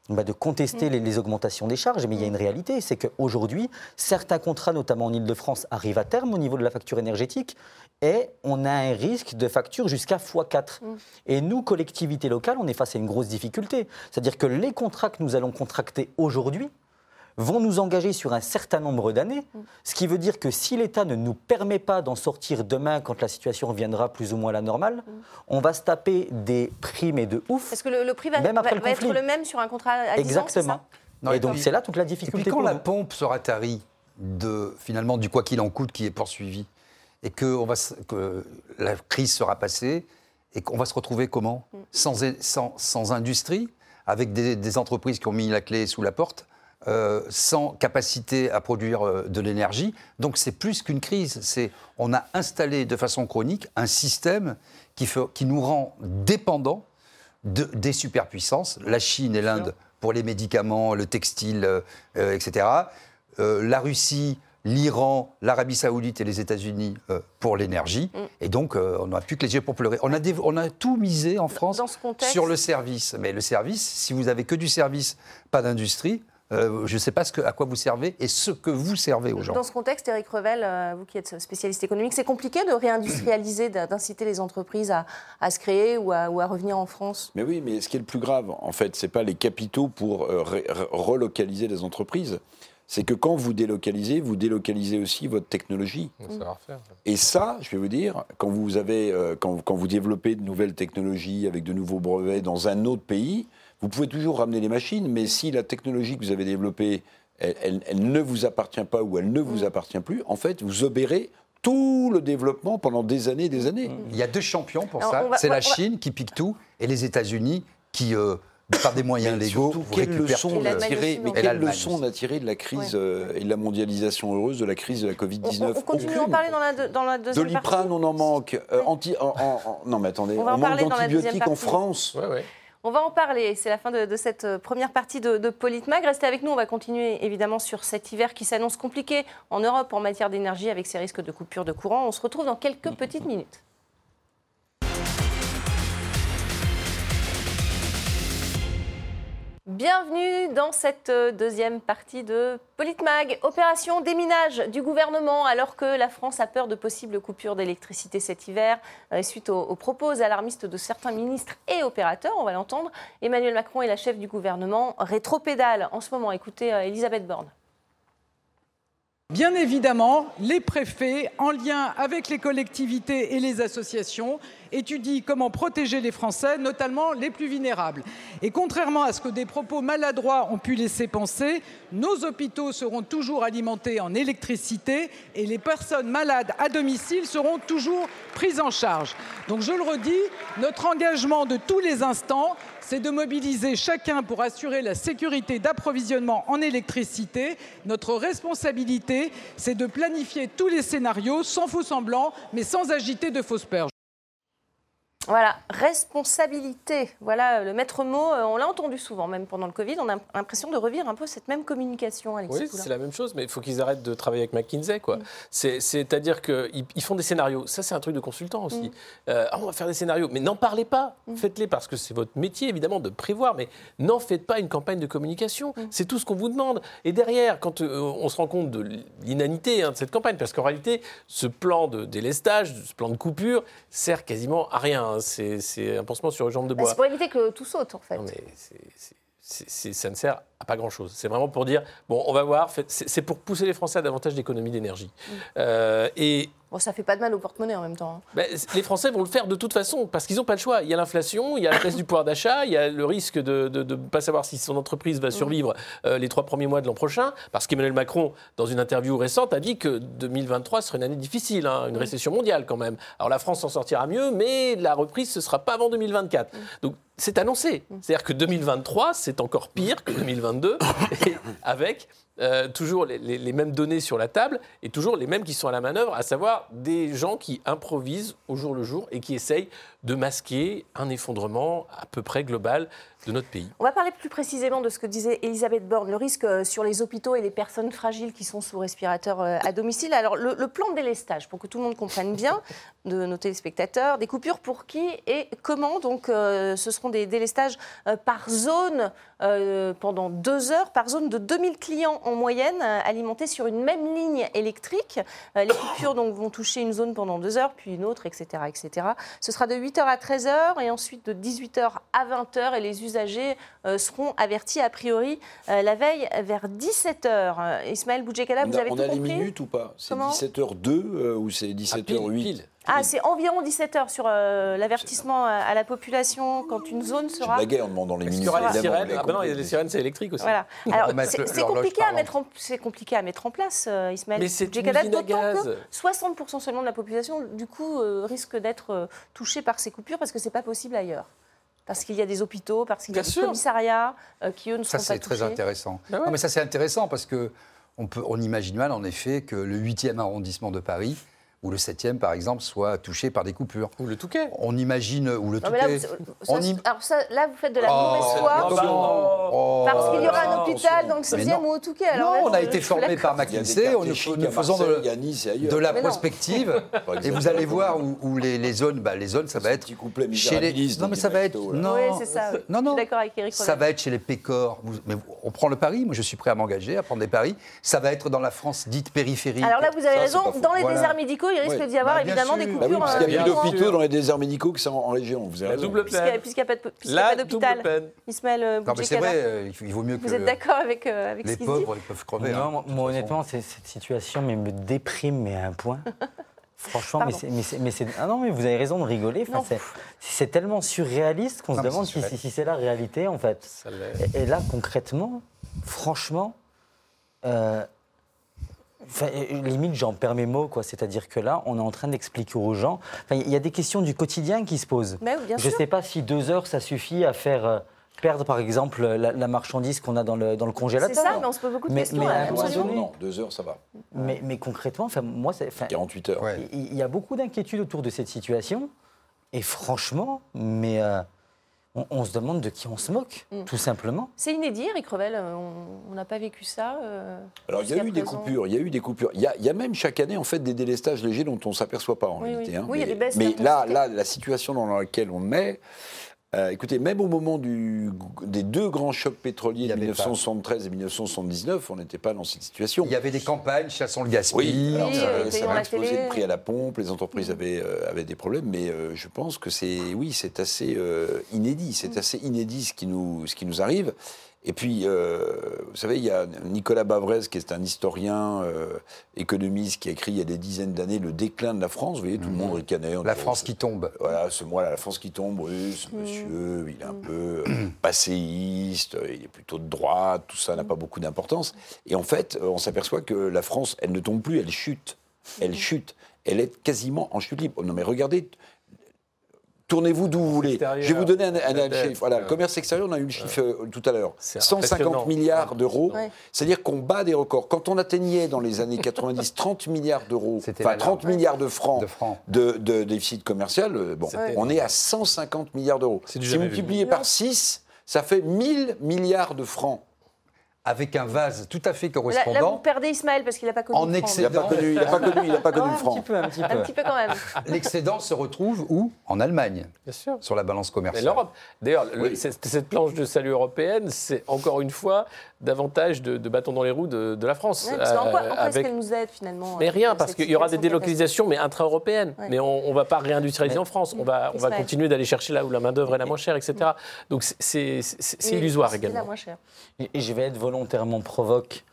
bah, de contester les, les augmentations des charges. Mais il y a une réalité, c'est qu'aujourd'hui, certains contrats, notamment en Ile-de-France, arrivent à terme au niveau de la facture énergétique et on a un risque de facture jusqu'à x4. Et nous, collectivités locales, on est face à une grosse difficulté. C'est-à-dire que les contrats que nous allons contracter aujourd'hui, vont nous engager sur un certain nombre d'années, Mm. ce qui veut dire que si l'État ne nous permet pas d'en sortir demain quand la situation reviendra plus ou moins à la normale, Mm. on va se taper des primes et de ouf. Est-ce que le, le prix va, Même après va- le va être le même sur un contrat à 10 ans, c'est Exactement. ça? Non, et et donc c'est là toute la Et difficulté puis quand pour la nous. pompe sera tarie de finalement du quoi qu'il en coûte qui est poursuivi et que, on va, se- que la crise sera passée et qu'on va se retrouver comment? Mm. sans, sans, sans industrie, avec des, des entreprises qui ont mis la clé sous la porte, euh, sans capacité à produire euh, de l'énergie. Donc c'est plus qu'une crise. C'est on a installé de façon chronique un système qui, fait- qui nous rend dépendants de- des superpuissances, la Chine et l'Inde pour les médicaments, le textile, euh, etc. La Russie, l'Iran, l'Arabie Saoudite et les États-Unis euh, pour l'énergie. Mm. Et donc, euh, on n'a plus que les yeux pour pleurer. On a, des- on a tout misé en France contexte, sur le service. Mais le service, si vous avez que du service, pas d'industrie, euh, je ne sais pas ce que, à quoi vous servez et ce que vous servez aux gens. Dans ce contexte, Eric Revel, euh, vous qui êtes spécialiste économique, c'est compliqué de réindustrialiser, d'inciter les entreprises à, à se créer ou à, ou à revenir en France Mais oui, mais ce qui est le plus grave, en fait, c'est pas les capitaux pour euh, relocaliser les entreprises. C'est que quand vous délocalisez, vous délocalisez aussi votre technologie. Et ça, je vais vous dire, quand vous, avez, quand, quand vous développez de nouvelles technologies avec de nouveaux brevets dans un autre pays, vous pouvez toujours ramener les machines, mais si la technologie que vous avez développée, elle, elle- elle ne vous appartient pas ou elle ne vous appartient plus, en fait, vous obérez tout le développement pendant des années et des années. Il y a deux champions pour Alors, ça. on C'est on va- la Chine qui pique tout et les États-Unis qui, euh, par des moyens Mais légaux, surtout, quelle leçon on a tiré, mais Et quelle leçon on a tiré de la crise euh, et de la mondialisation heureuse de la crise de la on, Covid-19 on continue d'en parler dans la, deux- dans la deuxième Doliprane, partie on en manque. Euh, anti, en- en- en- non, mais attendez, On va en on manque parler dans la deuxième d'antibiotiques en. France. Ouais, ouais. On va en parler, c'est la fin de, de cette euh, première partie de, de Politmag. Restez avec nous, on va continuer évidemment sur cet hiver qui s'annonce compliqué en Europe en matière d'énergie avec ces risques de coupure de courant. On se retrouve dans quelques petites minutes. Bienvenue dans cette euh, deuxième partie de Politmag. Opération déminage du gouvernement alors que la France a peur de possibles coupures d'électricité cet hiver. Euh, Suite aux, aux propos alarmistes de certains ministres et opérateurs, on va l'entendre, Emmanuel Macron est la chef du gouvernement rétropédale en ce moment. Écoutez euh, Elisabeth Borne. Bien évidemment, les préfets, en lien avec les collectivités et les associations, étudient comment protéger les Français, notamment les plus vulnérables. Et contrairement à ce que des propos maladroits ont pu laisser penser, nos hôpitaux seront toujours alimentés en électricité et les personnes malades à domicile seront toujours prises en charge. Donc je le redis, notre engagement de tous les instants, c'est de mobiliser chacun pour assurer la sécurité d'approvisionnement en électricité. Notre responsabilité, c'est de planifier tous les scénarios sans faux semblants, mais sans agiter de fausses peurs. Voilà, responsabilité. Voilà euh, le maître mot. Euh, On l'a entendu souvent, même pendant le Covid. On a l'impression de revivre un peu cette même communication, Alexis Oui, c'est la même chose, mais il faut qu'ils arrêtent de travailler avec McKinsey. Mm. quoi. C'est- C'est-à-dire qu'ils ils font des scénarios. Ça, c'est un truc de consultant aussi. Mm. Euh, ah, on va faire des scénarios, mais n'en parlez pas. Faites-les parce que c'est votre métier, évidemment, de prévoir, mais n'en faites pas une campagne de communication. Mm. C'est tout ce qu'on vous demande. Et derrière, quand euh, on se rend compte de l'inanité hein, de cette campagne, parce qu'en réalité, ce plan de délestage, ce plan de coupure, sert quasiment à rien. Hein. C'est un pansement sur une jambe de Bah, bois. C'est pour éviter que tout saute, en fait. Non, mais ça ne sert à pas grand-chose. C'est vraiment pour dire, bon, on va voir, c'est pour pousser les Français à davantage d'économie d'énergie. Euh, et Bon, ça fait pas de mal au porte-monnaie en même temps. hein. ben, les Français vont le faire de toute façon, parce qu'ils n'ont pas le choix. Il y a l'inflation, il y a la baisse du pouvoir d'achat, il y a le risque de ne pas savoir si son entreprise va survivre euh, les trois premiers mois de l'an prochain, parce qu'Emmanuel Macron, dans une interview récente, a dit que 2023 serait une année difficile, hein, une récession mondiale quand même. Alors la France s'en sortira mieux, mais la reprise, ce ne sera pas avant 2024. Donc c'est annoncé. C'est-à-dire que 2023, c'est encore pire que 2022, et avec euh, toujours les, les- les mêmes données sur la table et toujours les mêmes qui sont à la manœuvre, à savoir des gens qui improvisent au jour le jour et qui essayent de masquer un effondrement à peu près global de notre pays. On va parler plus précisément de ce que disait Elisabeth Borne, le risque euh, sur les hôpitaux et les personnes fragiles qui sont sous respirateur euh, à domicile. Alors, le, le plan de délestage, pour que tout le monde comprenne bien, de nos téléspectateurs, des coupures pour qui et comment Donc, euh, ce seront des délestages euh, par zone pendant deux heures, par zone de 2000 clients en moyenne, euh, alimentés sur une même ligne électrique. Euh, les coupures donc, vont toucher une zone pendant deux heures, puis une autre, etc. etc. Ce sera de 8h à 13h et ensuite de 18h à 20h et les usagers euh, seront avertis a priori euh, la veille vers 17h. Ismaël Boudjekala, vous on avez on tout a les compris? minutes ou pas? C'est Comment? 17h02 euh, ou c'est Ah, 17h08 pile, pile. Ah, c'est environ 17h sur euh, l'avertissement à à la population quand une zone Je sera... blaguais en demandant les aura les sirènes Ah ben non, il y a compris. des sirènes, c'est électrique aussi. Voilà. Alors, c'est compliqué, à mettre en- c'est compliqué à mettre en place, euh, Ismaël. Mais c'est d'autant que gaz. 60% seulement de la population, du coup, euh, risque d'être euh, touchée par ces coupures parce que c'est pas possible ailleurs. Parce qu'il y a des hôpitaux, parce qu'il y a Bien des sûr. commissariats euh, qui, eux, ne Ça, seront pas c'est très touchés. intéressant. Ah ouais. Non, mais ça, c'est intéressant parce que on, peut, on imagine mal, en effet, que le 8e arrondissement de Paris ou le 7e, par exemple, soit touché par des coupures. Ou le Touquet. On imagine, ou le Non, mais là, Touquet. vous- ça, On im- alors ça, là, vous faites de la Oh, mauvaise foi. non, bah, non. Oh, Parce qu'il y aura un attention. hôpital dans le Mais 16e non. ou au Touquet. Alors non, là, on a je- été formé par a McKinsey, on, nous- nous à faisons de, il y a Nice et ailleurs. de la Mais prospective, et vous allez voir où, où les, les zones, bah, les zones, ça va être petit couplet chez les. Non, mais ça va être. Non, non, Je non. suis d'accord avec Eric Ça va être chez les pécores. Mais on prend le pari, moi je suis prêt à m'engager, à prendre des paris. Ça va être dans la France dite périphérique. Alors là, vous avez raison. Dans les déserts médicaux, il risque d'y avoir Bah, évidemment des sûr. Bah oui, coupures. parce qu'il y a euh, plus Bien d'hôpitaux dans les déserts médicaux que ça en, en région. Vous avez La raison. double Puisqu'il n'y a, peine. puisqu'il y a y a pas d'hôpital. Ismaël euh, Non, mais c'est vrai, euh, il vaut mieux que. vous êtes d'accord avec, euh, avec Les pauvres, ils peuvent crever. Non, hein, moi, honnêtement, c'est- cette situation mais me déprime mais à un point. Franchement, mais Pardon. c'est, mais c'est- mais c'est- ah non, mais vous avez raison de rigoler. Enfin, c'est, c'est tellement surréaliste qu'on se demande c'est si, c'est la réalité en fait. Et, et là, concrètement, franchement, euh, enfin, euh, limite, j'en perds mes mots, quoi. C'est-à-dire que là, on est en train d'expliquer aux gens. Enfin, Il y a des questions du quotidien qui se posent. Mais oui, bien Je ne sais pas si deux heures, ça suffit à faire euh, perdre, par exemple, la, la marchandise qu'on a dans le, dans le C'est congélateur. ça, mais on se pose beaucoup de Mais- questions. mais à hein, absolument. Non, deux heures, ça va. Mais, mais concrètement, enfin, moi, c'est, enfin, 48 heures. Ouais. il y a beaucoup d'inquiétudes autour de cette situation. Et franchement, mais euh, on, on se demande de qui on se moque, Mm. tout simplement. C'est inédit, Eric Revel. euh, On n'a pas vécu ça. euh, Alors il y a eu des coupures, il y a eu des coupures. Il y a, il y a même chaque année en fait des délestages légers dont on ne s'aperçoit pas en Oui, réalité. oui. hein. Oui, il y a mais des baisses mais là, là, la situation dans laquelle on est, euh, écoutez, même au moment du, des deux grands chocs pétroliers de avait 1973 et 1979, on n'était pas dans cette situation. Il y avait des campagnes, chassons le gaspille. Oui, alors Oui, ça, ça explosé télé. le prix à la pompe, les entreprises avaient, euh, avaient des problèmes, mais euh, je pense que c'est, oui, c'est assez euh, inédit, c'est assez inédit ce qui nous, ce qui nous arrive. Et puis, euh, vous savez, il y a Nicolas Bavrez, qui est un historien euh, économiste, qui a écrit il y a des dizaines d'années Le déclin de la France. Vous voyez, tout le monde ricanait. en La France ce- qui tombe. Voilà, ce mois-là, la France qui tombe, oui, ce monsieur, il est un peu euh, passéiste, il est plutôt de droite, tout ça n'a pas beaucoup d'importance. Et en fait, on s'aperçoit que la France, elle ne tombe plus, elle chute. Elle chute. Elle est quasiment en chute libre. Non, mais regardez. Tournez-vous d'où vous voulez. Je vais vous donner un, chiffre. Voilà, le commerce extérieur, on a eu le chiffre euh, tout à l'heure. C'est 150 impressionnant. milliards d'euros. Ouais. C'est-à-dire qu'on bat des records. Quand on atteignait dans les années 90 30 milliards d'euros, enfin la 30 larme. milliards de francs De francs. de, de déficit commercial, euh, bon, on est à 150 milliards d'euros. C'est du Si vu. multiplié par 6, ça fait 1000 milliards de francs. Avec un vase tout à fait Là, là, vous correspondant. perdez Ismaël parce qu'il n'a pas connu. En le franc. excès- Il n'a pas connu, il n'a pas connu, il n'a pas connu Ah, le un franc. petit peu, un petit Un peu. petit peu quand même. L'excédent se retrouve où? En Allemagne, Bien sûr. sur la balance Mais commerciale. l'Europe. D'ailleurs, le- Oui. cette, cette planche de salut européenne, c'est encore une fois davantage de, de bâtons dans les roues de, de la France. Ouais, parce qu'en quoi, en Euh, quoi est-ce avec- qu'elle nous aide finalement Mais euh, rien, parce qu'il y aura des délocalisations, mais intra-européennes. Ouais. Mais on ne va pas réindustrialiser Mais- en France. On va, on va continuer d'aller chercher là où la main-d'œuvre est la moins chère, etc. Donc c'est- c'est c'est- c'est illusoire la également. moins chère. Et et je vais être volontairement provoque.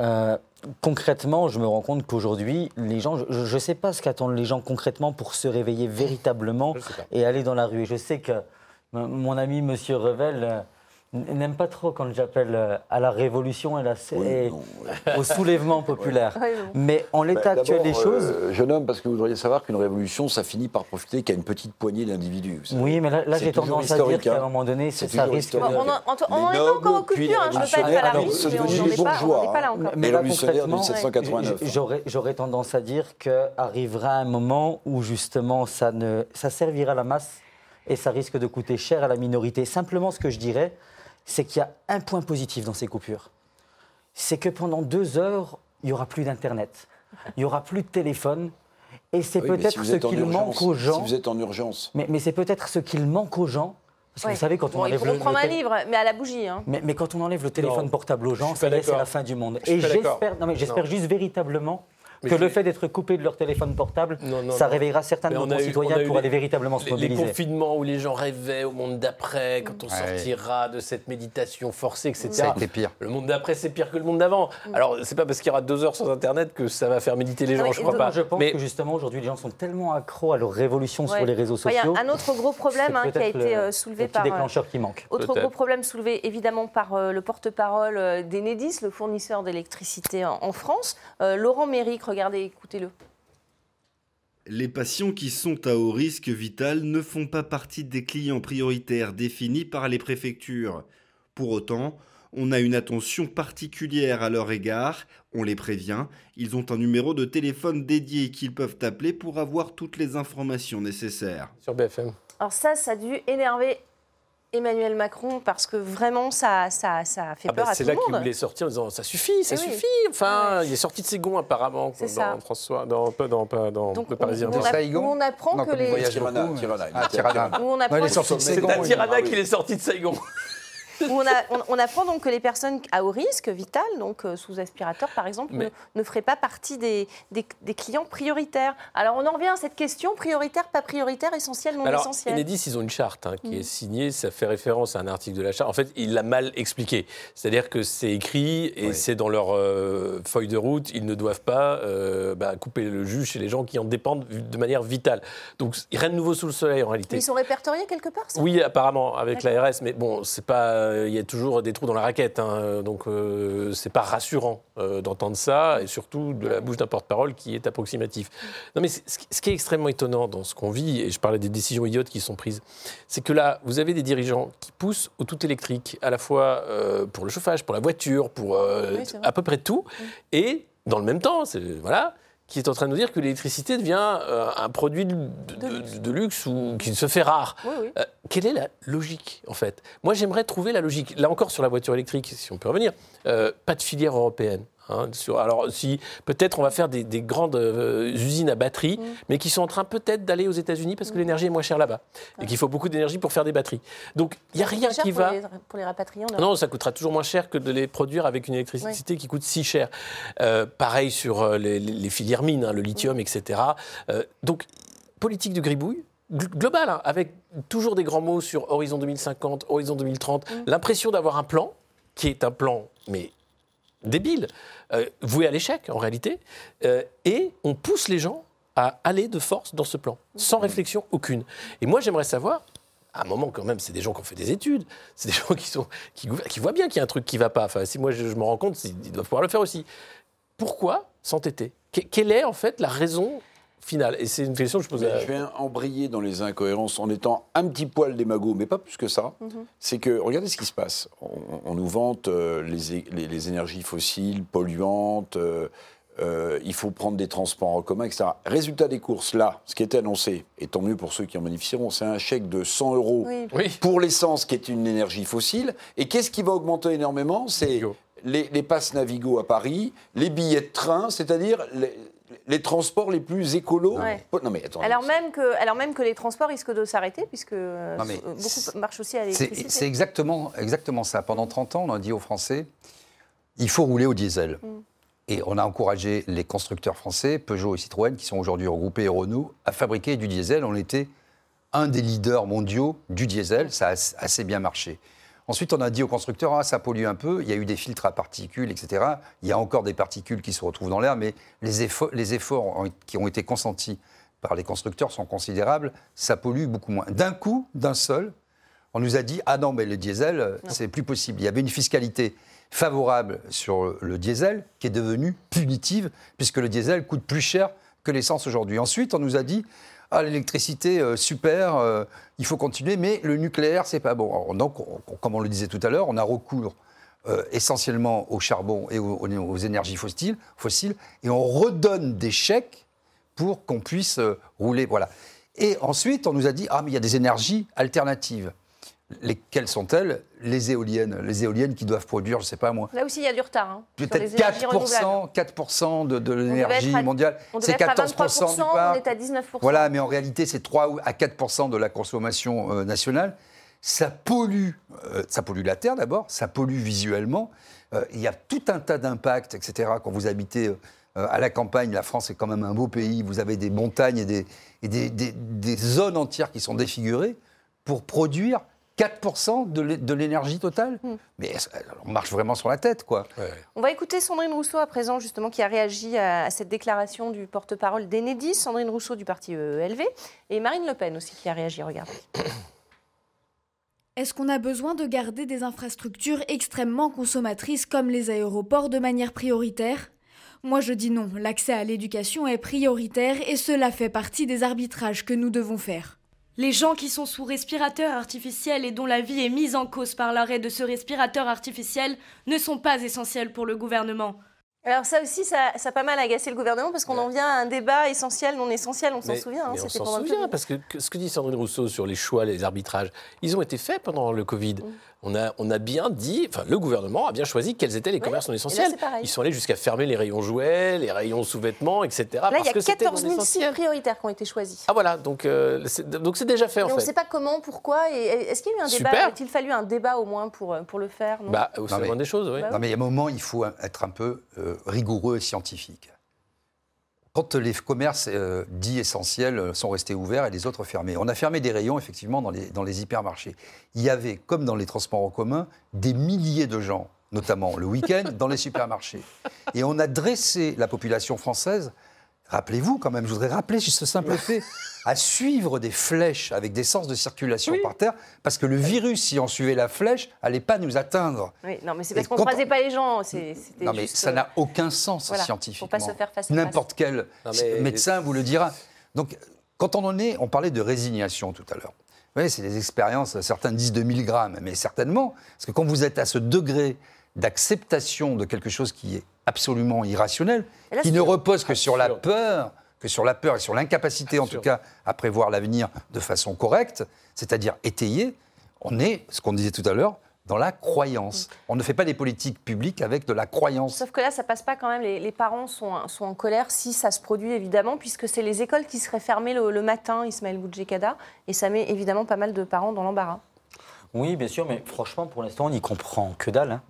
Euh, concrètement, je me rends compte qu'aujourd'hui, les gens, je ne sais pas ce qu'attendent les gens concrètement pour se réveiller véritablement et aller dans la rue. Et je sais que m- mon ami Monsieur Revel euh, n'aime pas trop quand j'appelle euh, à la révolution et, la- Oui, et non, au soulèvement populaire. Ouais. Mais en l'état Bah, actuel des choses, euh, jeune homme, parce que vous devriez savoir qu'une révolution, ça finit par profiter qu'à une petite poignée d'individus. oui, mais là, j'ai tendance à dire qu'à un hein. moment donné, C'est ça risque de... Bon, on en- est pas encore puis coupure, les hein, je ne veux pas être alarmiste, alors, mais on c'est n'en devenu est les pas- pas là hein. encore. Mais là, révolutionnaires de concrètement, 1789. j- J'aurais, j'aurais tendance à dire qu'arrivera un moment où justement ça, ne, ça servira à la masse et ça risque de coûter cher à la minorité. Simplement, ce que je dirais, c'est qu'il y a un point positif dans ces coupures. C'est que pendant deux heures, il n'y aura plus d'Internet, il n'y aura plus de téléphone. Et c'est Oui, peut-être si ce qu'il manque aux gens. Si vous êtes en urgence. Mais, mais c'est peut-être ce qu'il manque aux gens. Parce que Ouais. vous savez, quand on Bon, enlève le, prendre un livre, mais à la bougie. hein. mais, mais quand on enlève le téléphone Non, portable aux gens, suis ça pas y est, c'est la fin du monde. Je Et j'espère, non, mais j'espère Non. juste véritablement Mais que le fait d'être coupé de leur téléphone portable, Non, non, ça non. réveillera certains de nos concitoyens eu pour les- aller véritablement se Les, les mobiliser. confinements où les gens rêvaient au monde d'après, quand on Mm. sortira de cette méditation forcée, etc. Ça a été pire. Le monde d'après, c'est pire que le monde d'avant. Alors, c'est pas parce qu'il y aura deux heures sans Internet que ça va faire méditer les gens, je crois de- pas. Je pense Mais que justement aujourd'hui les gens sont tellement accros à leur révolution Ouais. sur les réseaux Ouais, Il y a sociaux. un autre gros problème hein, qui a été le- euh, le soulevé petit par. euh, déclencheur qui manque. Autre gros problème soulevé évidemment par euh, le porte-parole d'Enedis, le fournisseur d'électricité en, en France, Euh, Laurent Méric. Regardez, écoutez-le. Les patients qui sont à haut risque vital ne font pas partie des clients prioritaires définis par les préfectures. Pour autant, on a une attention particulière à leur égard, on les prévient, ils ont un numéro de téléphone dédié qu'ils peuvent appeler pour avoir toutes les informations nécessaires. sur BFM. Alors ça, ça a dû énerver Emmanuel Macron parce que vraiment, ça, ça, ça a fait Ah peur bah, à c'est tout là le qu'il monde. voulait sortir en disant ça suffit, ça oui. suffit. Enfin, il est sorti de ses gonds apparemment C'est dans ça. François, dans, dans, pas dans Donc, le Parisien. on, on on apprend Non, que les... Tirana, beaucoup. Tirana, Ah, Tirana. On apprend C'est à. Tirana Ah qu'il est sorti de Saigon. où on, a- on- on apprend donc que les personnes à haut risque vital, donc euh, sous aspirateur par exemple, Mais- ne, ne feraient pas partie des, des- des clients prioritaires. Alors on en revient à cette question prioritaire, pas prioritaire, essentiel, non Alors, essentiel. Ils ont une charte hein, qui Mm. est signée, ça fait référence à un article de la charte. En fait, il l'a mal expliqué. C'est-à-dire que c'est écrit et Oui. c'est dans leur euh, feuille de route, ils ne doivent pas euh, bah, couper le jus chez les gens qui en dépendent de manière vitale. Donc, rien de nouveau sous le soleil en réalité. Mais ils sont répertoriés quelque part ça? Oui, apparemment, avec l'ARS, mais bon, c'est pas, il y a toujours des trous dans la raquette, hein, donc euh, c'est pas rassurant euh, d'entendre ça, et surtout de la bouche d'un porte-parole qui est approximatif. Non, mais ce qui- est extrêmement étonnant dans ce qu'on vit, et je parlais des décisions idiotes qui sont prises, c'est que là, vous avez des dirigeants qui poussent au tout électrique, à la fois euh, pour le chauffage, pour la voiture, pour euh, Oui, à peu près tout, et dans le même temps, voilà qui est en train de nous dire que l'électricité devient euh, un produit de, de- luxe. de luxe ou qui se fait rare. Oui, oui. Euh, quelle est la logique, en fait? Moi, j'aimerais trouver la logique. Là encore, sur la voiture électrique, si on peut revenir, euh, pas de filière européenne. Hein, sur- alors, si peut-être on va faire des, des grandes euh, usines à batterie, mais qui sont en train peut-être d'aller aux États-Unis parce que l'énergie est moins chère là-bas et qu'il faut beaucoup d'énergie pour faire des batteries. Donc, il n'y a rien qui pour va. Les, pour les rapatriants. là. Non, ça coûtera toujours moins cher que de les produire avec une électricité qui coûte si cher. Euh, pareil sur euh, les, les- les filières mines, hein, le lithium, etc. Euh, donc, politique de gribouille gl- globale, hein, avec toujours des grands mots sur horizon 2050, horizon 2030, l'impression d'avoir un plan qui est un plan, mais débile, euh, voué à l'échec en réalité, euh, et on pousse les gens à aller de force dans ce plan, sans réflexion aucune. Et moi, j'aimerais savoir, à un moment quand même, c'est des gens qui ont fait des études, c'est des gens qui, sont, qui, voient bien qu'il y a un truc qui ne va pas. Enfin, si moi je, je m'en rends compte, ils doivent pouvoir le faire aussi. Pourquoi s'entêter? Que- Quelle est en fait la raison finale Et c'est une question que je à... je viens embrayer dans les incohérences en étant un petit poil démago, mais pas plus que ça. C'est que, regardez ce qui se passe. On, on nous vante euh, les, é- les- les énergies fossiles, polluantes, euh, euh, il faut prendre des transports en commun, etc. Résultat des courses, là, ce qui était annoncé, et tant mieux pour ceux qui en bénéficieront, c'est un chèque de 100 euros Oui. Oui. pour l'essence, qui est une énergie fossile. Et qu'est-ce qui va augmenter énormément? C'est les, les passes Navigo à Paris, les billets de train, c'est-à-dire les, transports les plus écolos. Ouais. Non mais attendez. Alors même, que, alors même que les transports risquent de s'arrêter, puisque euh, Non, mais beaucoup marchent aussi à l'électricité. c'est exactement, exactement ça. Pendant 30 ans, on a dit aux Français, il faut rouler au diesel. Mm. Et on a encouragé les constructeurs français, Peugeot et Citroën, qui sont aujourd'hui regroupés et Renault, à fabriquer du diesel. On était un des leaders mondiaux du diesel. Ça a as- assez bien marché. Ensuite, on a dit aux constructeurs, ah, ça pollue un peu, il y a eu des filtres à particules, etc. Il y a encore des particules qui se retrouvent dans l'air, mais les efforts, les efforts ont- qui ont été consentis par les constructeurs sont considérables, ça pollue beaucoup moins. D'un coup, d'un seul, on nous a dit ah non mais le diesel euh, c'est plus possible. Il y avait une fiscalité favorable sur le diesel qui est devenue punitive puisque le diesel coûte plus cher que l'essence aujourd'hui. Ensuite on nous a dit ah l'électricité euh, super euh, il faut continuer mais le nucléaire c'est pas bon. Donc on- on- comme on le disait tout à l'heure on a recours euh, essentiellement au charbon et aux, aux- énergies fossiles, fossiles et on redonne des chèques pour qu'on puisse rouler. Voilà. Et ensuite, on nous a dit ah mais il y a des énergies alternatives. Lesquelles sont-elles Les éoliennes. Les éoliennes qui doivent produire, je ne sais pas moi, Là aussi, il y a du retard. hein, peut-être les énergies renouvelables. 4%, 4 de, l'énergie mondiale. On C'est être à 14 23%, du on parc. est à 19%. Voilà, mais en réalité, c'est 3 ou- à 4 de la consommation euh, nationale. Ça pollue, euh, ça pollue la terre d'abord, ça pollue visuellement. Euh, il y a tout un tas d'impacts, etc. Quand vous habitez à la campagne, la France est quand même un beau pays. Vous avez des montagnes et des, et des, des- des zones entières qui sont défigurées pour produire 4% de l'é- de l'énergie totale. Hmm. Mais euh, on marche vraiment sur la tête, quoi. On va écouter Sandrine Rousseau à présent, justement, qui a réagi à, à cette déclaration du porte-parole d'Enedis, Sandrine Rousseau du parti ELV, et Marine Le Pen aussi qui a réagi. Regardez. Est-ce qu'on a besoin de garder des infrastructures extrêmement consommatrices comme les aéroports de manière prioritaire? Moi je dis non, l'accès à l'éducation est prioritaire et cela fait partie des arbitrages que nous devons faire. Les gens qui sont sous respirateur artificiel et dont la vie est mise en cause par l'arrêt de ce respirateur artificiel ne sont pas essentiels pour le gouvernement. Alors ça aussi, ça, ça a pas mal agacé le gouvernement parce qu'on en vient à un débat essentiel, non essentiel, on s'en souvient. hein, mais on s'en souvient, parce que, que ce que dit Sandrine Rousseau sur les choix, les arbitrages, ils ont été faits pendant le Covid. Mm. On, a, on a bien dit, enfin, le gouvernement a bien choisi quels étaient les commerces non là, essentiels. Ils sont allés jusqu'à fermer les rayons jouets, les rayons sous-vêtements, etc. Là, il parce y a que c'était 14 non 000 sites prioritaires qui ont été choisis. Ah voilà, donc euh, c'est donc c'est déjà fait Et en on ne fait. sait pas comment, pourquoi. Et est-ce qu'il y a eu un débat Super. A-t-il fallu un débat au moins pour, pour le faire? Non Bah, c'est des choses, oui. Bah Non, mais il y a un moment, il faut être un peu euh, rigoureux et scientifique. Quand les commerces euh, dits essentiels euh, sont restés ouverts et les autres fermés, on a fermé des rayons, effectivement, dans les, dans les hypermarchés. Il y avait, comme dans les transports en commun, des milliers de gens, notamment le week-end, dans les supermarchés. Et on a dressé la population française, rappelez-vous quand même, je voudrais rappeler juste ce simple fait, à suivre des flèches avec des sens de circulation par terre, parce que le virus, si on suivait la flèche, allait pas nous atteindre. Oui, non, mais c'est parce qu'on ne croisait pas les gens. Non, mais juste, ça euh, n'a aucun sens voilà, scientifiquement. faut pas se faire face à N'importe quel Non, mais- médecin vous le dira. Donc, quand on en est, on parlait de résignation tout à l'heure. Vous voyez, c'est des expériences, certains disent de 1000 grammes, mais certainement, parce que quand vous êtes à ce degré d'acceptation de quelque chose qui est absolument irrationnel, là, qui ne repose que absurde. sur la peur, que sur la peur et sur l'incapacité, en tout cas, à prévoir l'avenir de façon correcte, c'est-à-dire étayée, on est, ce qu'on disait tout à l'heure, dans la croyance. On ne fait pas des politiques publiques avec de la croyance. Sauf que là, ça passe pas quand même. Les, les parents sont, sont en colère si ça se produit, évidemment, puisque c'est les écoles qui seraient fermées le, le matin, Ismaël Boudjekada, et ça met évidemment pas mal de parents dans l'embarras. Oui, bien sûr, mais franchement, pour l'instant, on n'y comprend que dalle. hein.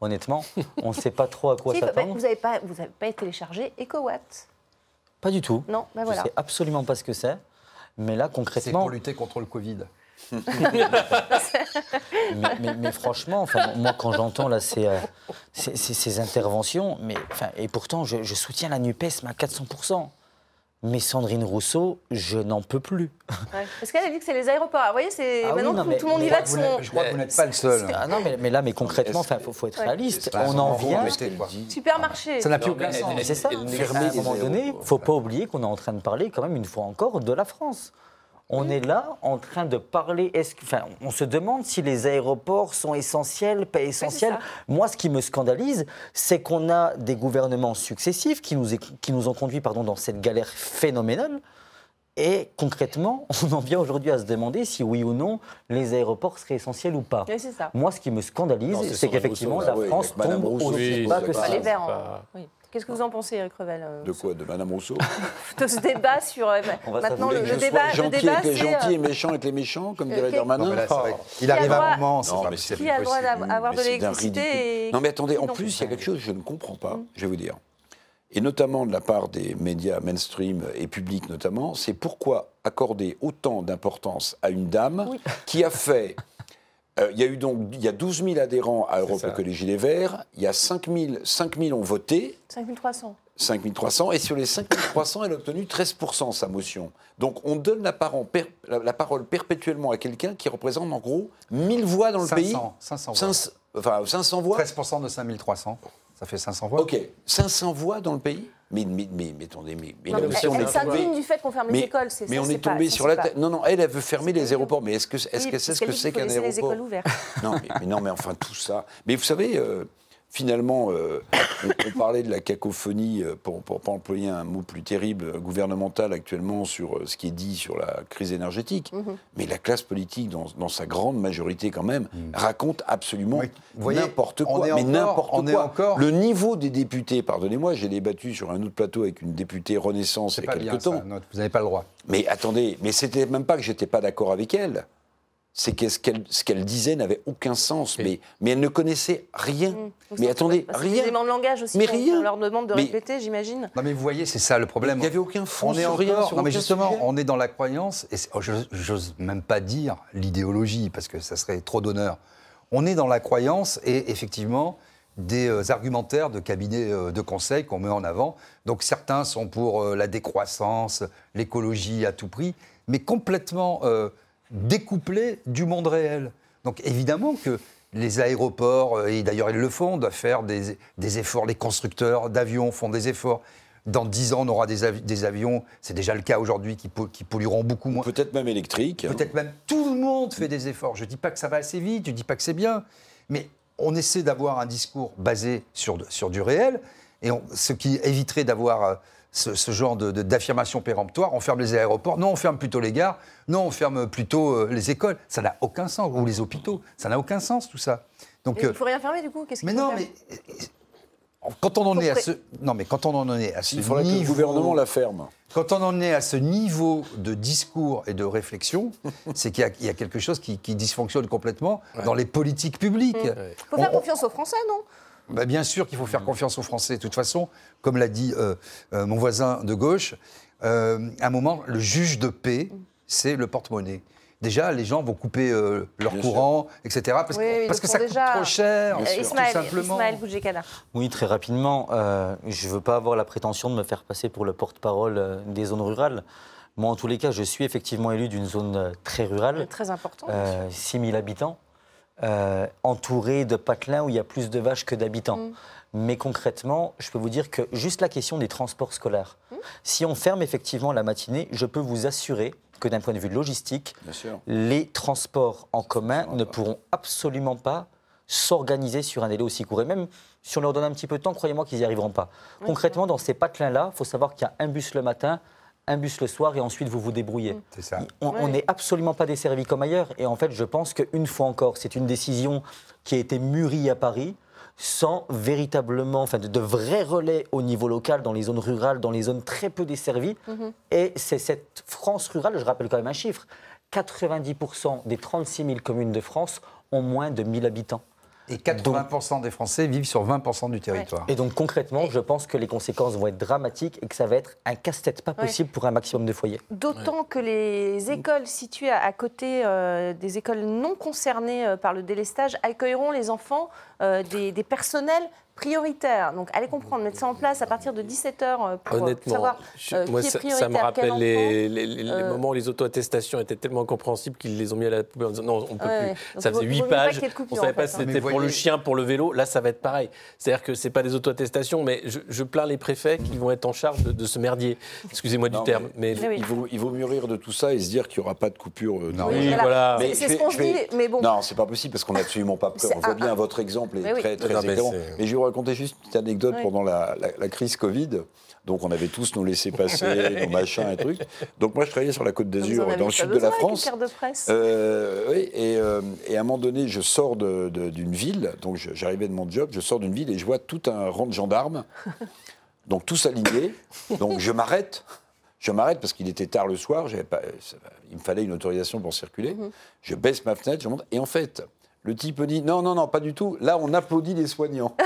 Honnêtement, on ne sait pas trop à quoi Si, bah, s'attendre. vous n'avez pas, vous avez pas téléchargé EcoWatt Pas du tout. Non, ben voilà. Je sais absolument pas ce que c'est. Mais là, C'est concrètement, pour lutter contre le Covid. mais, mais- mais franchement, enfin, moi, quand j'entends là ces, euh, ces, ces- ces interventions, mais, enfin, et pourtant, je, je soutiens la NUPES mais à 400%. Mais Sandrine Rousseau, je n'en peux plus. Ouais. Parce qu'elle a dit que c'est les aéroports. Vous voyez, c'est Ah oui, maintenant non, tout, mais- tout le monde y va de son. je crois que vous n'êtes pas le seul. Ah non, mais, mais là, mais concrètement, il faut, faut être Ouais. réaliste. On en vient. Supermarché. Ça n'a plus aucun sens. C'est ça. À un moment donné, aéroports. faut pas oublier qu'on est en train de parler quand même une fois encore de la France. On est là en train de parler. Est-ce que- enfin, on se demande si les aéroports sont essentiels, pas essentiels. Moi, ce qui me scandalise, c'est qu'on a des gouvernements successifs qui nous, est- qui nous ont conduits pardon, dans cette galère phénoménale. Et concrètement, on en vient aujourd'hui à se demander si oui ou non les aéroports seraient essentiels ou pas. Oui, c'est ça. Moi, ce qui me scandalise, Non, c'est qu'effectivement, Rousseau, la ah oui, France tombe Rousseau, aussi oui, bas que pas- ça. Les Verts. Qu'est-ce que vous en pensez, Eric Revel euh, De quoi De Madame Rousseau de ce débat sur. euh, On va maintenant, le, le je débat, sois le gentil débat avec les gentils et euh, méchant avec les méchants, comme dirait Darmanin. Il arrive a un moment, c'est Non, pas mais possible. Qui a le droit d'avoir de l'électricité. Non mais attendez, en plus il y a quelque chose que je ne comprends pas, je vais vous dire. Et notamment de la part des médias mainstream et publics notamment, c'est pourquoi accorder autant d'importance à une dame Oui. qui a fait... euh, il y a eu donc il y a 12 000 adhérents à Europe. Écologie Les Verts, il y a 5 000, 5 000 ont voté, 5300. 5300, et sur les 5300, elle a obtenu 13% sa motion. Donc on donne la, parole, per- la- la parole perpétuellement à quelqu'un qui représente en gros 1000 voix dans le 500, pays. 500 voix. 500 enfin 500 voix 13% de 5300, ça fait 500 voix. Ok, 500 voix dans le pays mais, mais, mais, mais attendez, mais, mais Non, là aussi, elle on elle est s'indigne tombé, du fait qu'on ferme les mais, écoles. c'est- mais ça, on c'est est pas- tombé ça, sur c'est la pas- tête. Non, non, elle, elle veut fermer c'est les pas aéroports. Mais est-ce que parce ce que c'est qu'un laisser les aéroport écoles ouvertes. non mais, mais non, mais enfin tout ça. Mais vous savez, euh, finalement, euh, on, on parlait de la cacophonie, euh, pour ne pas employer un mot plus terrible, euh, gouvernemental actuellement sur euh, ce qui est dit sur la crise énergétique. Mhm. Mais la classe politique, dans, dans sa grande majorité quand même, raconte absolument Oui, n'importe quoi. est mais n'importe on quoi. est encore- Le niveau des députés, pardonnez-moi, j'ai débattu sur un autre plateau avec une députée Renaissance il y a pas quelque bien, temps. ça, non, vous n'avez pas le droit. Mais attendez, mais c'était même pas que j'étais pas d'accord avec elle. C'est que ce qu'elle ce qu'elle disait n'avait aucun sens, mais, mais elle ne connaissait rien. Mmh. Mais attendez, des rien. éléments de langage aussi. Mais qu'on- rien. On leur demande de Mais- répéter, j'imagine. Non mais vous voyez, c'est ça le problème. Il n'y avait aucun fond on est sur encore, rien, sur non mais aucun justement, sujet. on est dans la croyance, et oh, j'ose même pas dire l'idéologie, parce que ça serait trop d'honneur. On est dans la croyance et effectivement des euh, argumentaires de cabinets euh, de conseil qu'on met en avant. Donc certains sont pour euh, la décroissance, l'écologie à tout prix, mais complètement euh, découplés du monde réel. Donc évidemment que les aéroports, euh, et d'ailleurs ils le font, doivent faire des, des efforts, les constructeurs d'avions font des efforts. Dans 10 ans, on aura des, avi- des avions, c'est déjà le cas aujourd'hui, qui, po- qui pollueront beaucoup moins. Peut-être même électrique. Peut-être même tout le monde fait des efforts. Je ne dis pas que ça va assez vite, je ne dis pas que c'est bien, mais on essaie d'avoir un discours basé sur, sur du réel, et on- ce qui éviterait d'avoir euh, ce, ce genre de- de- d'affirmation péremptoire. On ferme les aéroports, non, on ferme plutôt les gares, non, on ferme plutôt euh, les écoles. Ça n'a aucun sens, ou les hôpitaux. Ça n'a aucun sens, tout ça. Donc, Mais euh, il ne faut rien fermer du coup. Qu'est-ce mais non, mais quand on en est à ce non mais quand on en est à ce Il faudrait que niveau, le gouvernement la ferme. quand on en est à ce niveau de discours et de réflexion, c'est qu'il y a- il y, a quelque chose qui, qui dysfonctionne complètement dans les politiques publiques. Il faut faire On- on- confiance aux Français, non? Bah, bien sûr qu'il faut faire confiance aux Français. De toute façon, comme l'a dit euh, euh, mon voisin de gauche, euh, à un moment, le juge de paix, c'est le porte-monnaie. Déjà, les gens vont couper euh, leur Bien courant, etc. Parce, Oui, oui, ils parce le que ça déjà. coûte trop cher, tout Ismaël, simplement. Ismaël Boudjekada. Oui, très rapidement. euh, je ne veux pas avoir la prétention de me faire passer pour le porte-parole euh, des zones rurales. Moi, en tous les cas, je suis effectivement élu d'une zone très rurale, Très important. euh, 6 000 habitants, euh, entouré de patelins où il y a plus de vaches que d'habitants. Mm. Mais concrètement, je peux vous dire que juste la question des transports scolaires, Mm. si on ferme effectivement la matinée, je peux vous assurer que d'un point de vue logistique, les transports en commun ne pas. pourront absolument pas s'organiser sur un délai aussi court. Et même si on leur donne un petit peu de temps, croyez-moi qu'ils n'y arriveront pas. Concrètement, dans ces patelins-là, il faut savoir qu'il y a un bus le matin, un bus le soir, et ensuite vous vous débrouillez. C'est ça. On n'est absolument pas desservi comme ailleurs. Et en fait, je pense qu'une fois encore, c'est une décision qui a été mûrie à Paris sans véritablement, enfin, de, de vrais relais au niveau local, dans les zones rurales, dans les zones très peu desservies. Mhm. Et c'est cette France rurale, je rappelle quand même un chiffre, 90% des 36 000 communes de France ont moins de 1000 habitants. Et 80% des Français vivent sur 20% du territoire. Et donc concrètement, je pense que les conséquences vont être dramatiques et que ça va être un casse-tête pas Ouais. possible pour un maximum de foyers. D'autant que les écoles situées à, à côté euh, des écoles non concernées euh, par le délestage accueilleront les enfants euh, des, des personnels prioritaires. Donc allez comprendre, mettre ça en place à partir de 17h pour euh, Honnêtement, savoir je- euh, moi, qui est ça, prioritaire. ça me rappelle les, enfant. les- les- les Euh, moments où les auto-attestations étaient tellement incompréhensibles qu'ils les ont mis à la poubelle en disant non, on ne peut Ouais, plus. Donc, Ça faisait il 8 vaut mieux pas pages, on ne savait pas si hein. c'était pour le chien, pour le vélo. Là, ça va être pareil. C'est-à-dire que ce pas des auto-attestations, mais je, je plains les préfets qui vont être en charge de, de ce merdier. Excusez-moi du terme. Mais, Mais oui. Il vaut, il vaut mieux rire de tout ça et se dire qu'il n'y aura pas de coupure. euh, Non. Oui, voilà. voilà. C'est- Mais C'est je ce qu'on dit, mais bon. Non, c'est pas possible parce qu'on n'a absolument pas peur. On voit bien votre exemple est très, très mais raconter juste une petite anecdote Oui. pendant la, la- la crise Covid. Donc on avait tous nos laissés-passer, nos machins et trucs. Donc moi je travaillais sur la Côte d'Azur, dans le sud de la France. carte de presse. Euh, oui, et, euh, et à un moment donné, je sors d'une ville, donc j'arrivais de mon job, je sors d'une ville et je vois tout un rang de gendarmes, donc tous alignés. Donc je m'arrête, je m'arrête parce qu'il était tard le soir, pas, il me fallait une autorisation pour circuler. Mhm. Je baisse ma fenêtre, je monte, et en fait, le type dit non, non, non, pas du tout. Là, on applaudit les soignants.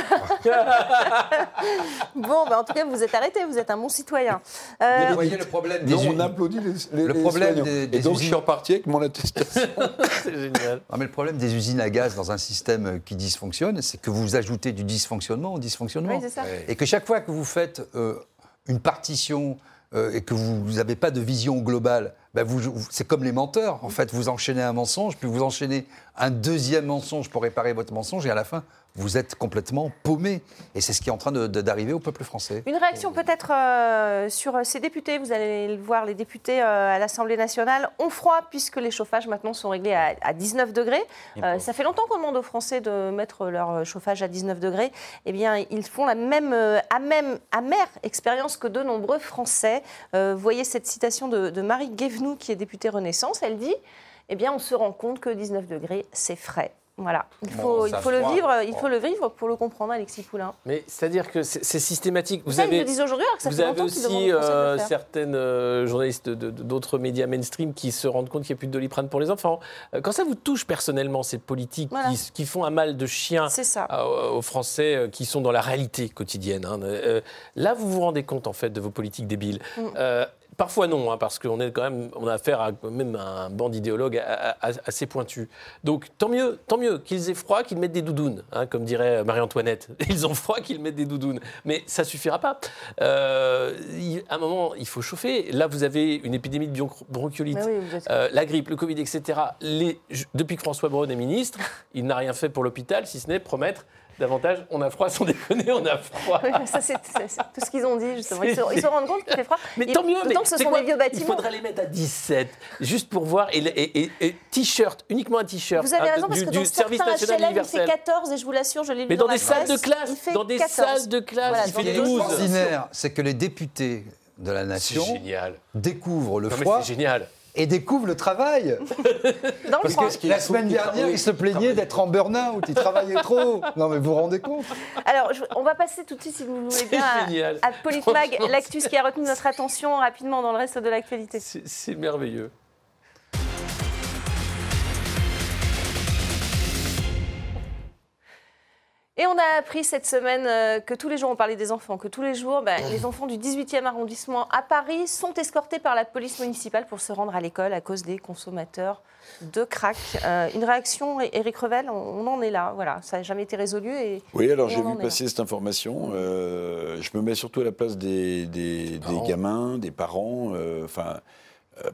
Bon, bah, en tout cas, vous êtes arrêté, vous êtes un bon citoyen. Euh, Vous voyez le problème des Non, on applaudit les, les- Le les problème soignants. des- et donc, je usines- suis reparti avec mon attestation. c'est génial. Non, mais le problème des usines à gaz dans un système qui dysfonctionne, c'est que vous ajoutez du dysfonctionnement au dysfonctionnement. Oui, c'est ça. Et que chaque fois que vous faites euh, une partition euh, et que vous n'avez pas de vision globale, ben c'est comme les menteurs. En fait, vous enchaînez un mensonge, puis vous enchaînez un deuxième mensonge pour réparer votre mensonge, et à la fin, vous êtes complètement paumé. Et c'est ce qui est en train d'arriver au peuple français. Une réaction peut-être euh, sur euh, ces députés. Vous allez le voir, les députés euh, à l'Assemblée nationale ont froid puisque les chauffages maintenant sont réglés à, à 19 degrés. Euh, ça fait longtemps qu'on demande aux Français de mettre leur chauffage à 19 degrés. Eh bien, ils font la même, euh, amème- amère expérience que de nombreux Français. Euh, vous voyez cette citation de, de Marie Guévenoux, qui est députée Renaissance. Elle dit eh bien, on se rend compte que 19 degrés, c'est frais. Voilà, il Bon, faut, il faut le vivre, il faut le vivre pour le comprendre, Alexis Poulain. Mais c'est-à-dire que c'est systématique. Vous ça, ils avez, le disent aujourd'hui, alors que ça vous fait avez aussi le euh, certaines euh, journalistes d'autres médias mainstream qui se rendent compte qu'il n'y a plus de doliprane pour les enfants. Euh, Quand ça vous touche personnellement, ces politiques Voilà. qui, qui font un mal de chien ça. aux Français euh, qui sont dans la réalité quotidienne, hein, euh, là, vous vous rendez compte en fait de vos politiques débiles. Mm. Parfois non, hein, parce qu'on est quand même, on a affaire à même à un banc d'idéologues assez pointus. Donc tant mieux, tant mieux qu'ils aient froid, qu'ils mettent des doudounes, hein, comme dirait Marie-Antoinette. Ils ont froid, qu'ils mettent des doudounes. Mais ça suffira pas. Euh, il- à un moment, il faut chauffer. Là, vous avez une épidémie de bron- bronchiolite, oui, euh, la grippe, le Covid, etc. Les- depuis que François Braun est ministre, il n'a rien fait pour l'hôpital, si ce n'est promettre davantage. On a froid, sans déconner, on a froid. Oui, mais ça, c'est tout ce qu'ils ont dit, justement. Ils se, C'est- ils se rendent compte qu'il fait froid. Mais tant mieux, mais que ce sont quoi des vieux Il bâtiments. faudrait les mettre à 17, juste pour voir. Et, et- et- et t-shirt, uniquement un t-shirt. Vous avez hein, raison, parce du, que du dans service certains national HLM, il fait universel. 14, et je vous l'assure, je l'ai lu Mais dans la des salles de classe, il fait dans des 14. salles de classe, Voilà, il fait des- 12. Extraordinaire, c'est que les députés de la nation découvrent le Non, mais froid c'est génial. Et découvrent le travail. Parce que la semaine dernière, ils se plaignaient d'être en burn-out, ils travaillaient trop. Non mais vous vous rendez compte Alors, je- on va passer tout de suite, si vous voulez bien, à, génial. à Politmag, l'actus qui a retenu notre attention rapidement dans le reste de l'actualité. C'est merveilleux. Et on a appris cette semaine euh, que tous les jours, on parlait des enfants, que tous les jours, ben, les enfants du 18e arrondissement à Paris sont escortés par la police municipale pour se rendre à l'école à cause des consommateurs de crack. Euh, une réaction, Éric Revel, on, on en est là. Voilà, ça n'a jamais été résolu. Et, Oui, alors j'ai vu passer cette information. Euh, je me mets surtout à la place des, des- des parents. gamins, des parents. Enfin, euh,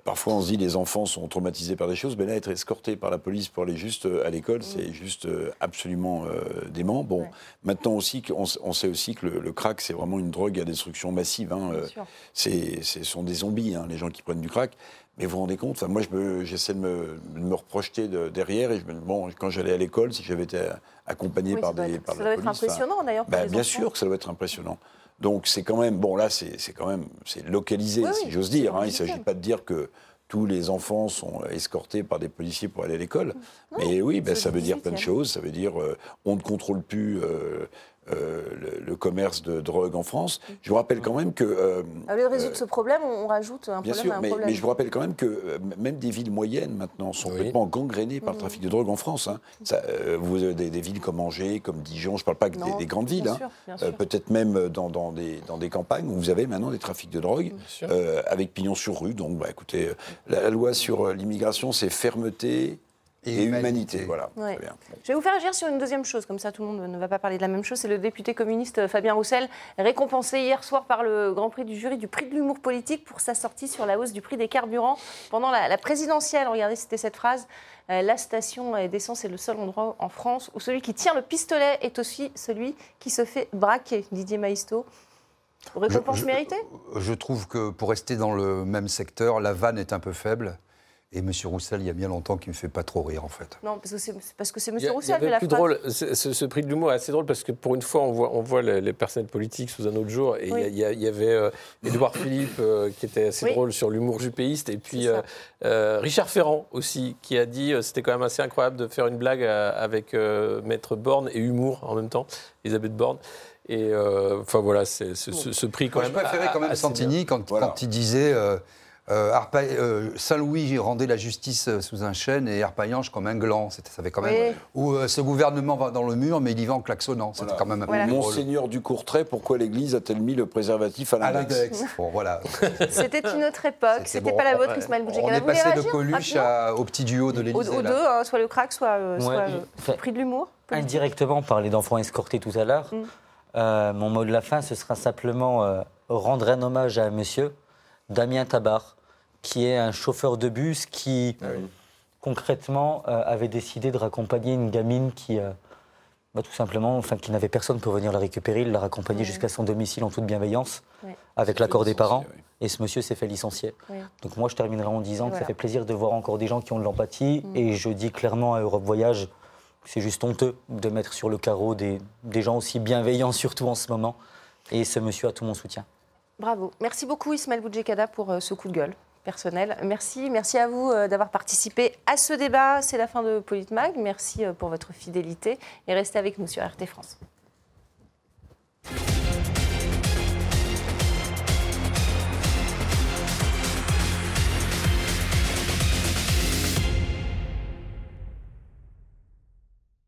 parfois on se dit les enfants sont traumatisés par des choses, mais là être escorté par la police pour aller juste euh, à l'école, c'est juste euh, absolument euh, dément. Bon, Ouais. maintenant aussi, on sait aussi que le, le crack c'est vraiment une drogue à destruction massive. hein, euh, c'est, ce sont des zombies, hein, les gens qui prennent du crack. Mais vous vous rendez compte enfin, Moi, je j'essaie de me, de me reprojeter de- derrière. Et je me, bon, quand j'allais à l'école, si j'avais été accompagné Oui, par, doit des, être, par ça la doit être police, impressionnant d'ailleurs bah, bien sûr que ça doit être impressionnant. Donc c'est quand même, bon là c'est quand même, c'est localisé Oui, si j'ose dire. hein. il ne s'agit pas de dire que tous les enfants sont escortés par des policiers pour aller à l'école. Mais oui, ben, ça veut dire plein de 18e. choses. Ça veut dire euh, on ne contrôle plus euh, euh, le, le commerce de drogue en France. Je vous rappelle quand même que... euh, Au lieu de résoudre ce problème, on, on rajoute un Bien problème sûr, à un mais, problème. mais je vous rappelle quand même que euh, même des villes moyennes maintenant sont Oui. complètement gangrénées Mmh. par le trafic de drogue en France. hein. Ça, euh, vous avez des, des villes comme Angers, comme Dijon, je ne parle pas que des, Non, des grandes villes, bien hein. sûr, bien Euh, sûr. peut-être même dans, dans des, dans des campagnes où vous avez maintenant des trafics de drogue euh, avec pignon sur rue. Donc, bah, écoutez, la, la loi sur l'immigration, c'est fermeté et, Et humanité. humanité. Voilà. Ouais. Très bien. Bon. Je vais vous faire agir sur une deuxième chose, comme ça tout le monde ne va pas parler de la même chose. C'est le député communiste euh, Fabien Roussel, récompensé hier soir par le Grand Prix du jury du prix de l'humour politique pour sa sortie sur la hausse du prix des carburants pendant la, la présidentielle. Regardez, c'était cette phrase. Euh, la station d'essence est le seul endroit en France où celui qui tient le pistolet est aussi celui qui se fait braquer. Didier Maisto. Récompense Je- je- méritée? Je trouve que pour rester dans le même secteur, la vanne est un peu faible. Et M. Roussel, il y a bien longtemps qu'il ne me fait pas trop rire, en fait. Non, parce que c'est parce que y Roussel qui avait la plus phrase. drôle. Ce, ce- prix de l'humour est assez drôle parce que pour une fois, on voit, on voit les, les personnels politiques sous un autre jour. Et il y Oui. avait euh, Édouard Philippe euh, qui était assez Oui. drôle sur l'humour jupéiste. Et puis euh, euh, Richard Ferrand aussi qui a dit euh, c'était quand même assez incroyable de faire une blague avec euh, Maître Borne et humour en même temps, Elisabeth Borne. Et euh, enfin voilà, c'est ce, ce- ce prix quand Moi, je même. préférais quand même. Santini quand, Voilà. quand il disait euh, euh, Arpa- euh, Saint-Louis rendait la justice euh, sous un chêne et Arpaillange comme un gland. Ça avait quand même. Oui. Euh, ce gouvernement va dans le mur, mais il y va en klaxonnant. C'était Voilà. quand même un Voilà. Monseigneur du Courtrai, pourquoi l'Église a-t-elle mis le préservatif à l'index. Bon, voilà. C'était une autre époque. C'était bon. pas la vôtre, Ouais. Ismaël On Boudjekala. est Vous voulez passé de Coluche à- au petit duo de l'Élysée. aux deux, hein, soit le crack, soit, euh, Ouais, soit je- le prix de l'humour. Indirectement, on parlait d'enfants escortés tout à l'heure. Mm. Euh, mon mot de la fin, ce sera simplement euh, rendre un hommage à un monsieur, Damien Tabar, qui est un chauffeur de bus qui, concrètement, euh, avait décidé de raccompagner une gamine qui, euh, bah, tout simplement, enfin, qui n'avait personne pour venir la récupérer. Il l'a raccompagnée Ouais. jusqu'à son domicile en toute bienveillance, Ouais. avec l'accord des parents. Et ce monsieur s'est fait licencier. Ouais. Donc moi, je terminerai en disant Et que voilà. ça fait plaisir de voir encore des gens qui ont de l'empathie. Mm. Et je dis clairement à Europe Voyage, que c'est juste honteux de mettre sur le carreau des, des gens aussi bienveillants, surtout en ce moment. Et ce monsieur a tout mon soutien. Bravo. Merci beaucoup Ismaël Boudjekada pour euh, ce coup de gueule. Merci, merci à vous euh, d'avoir participé à ce débat. C'est la fin de Politmag. Merci euh, pour votre fidélité et restez avec nous sur RT France.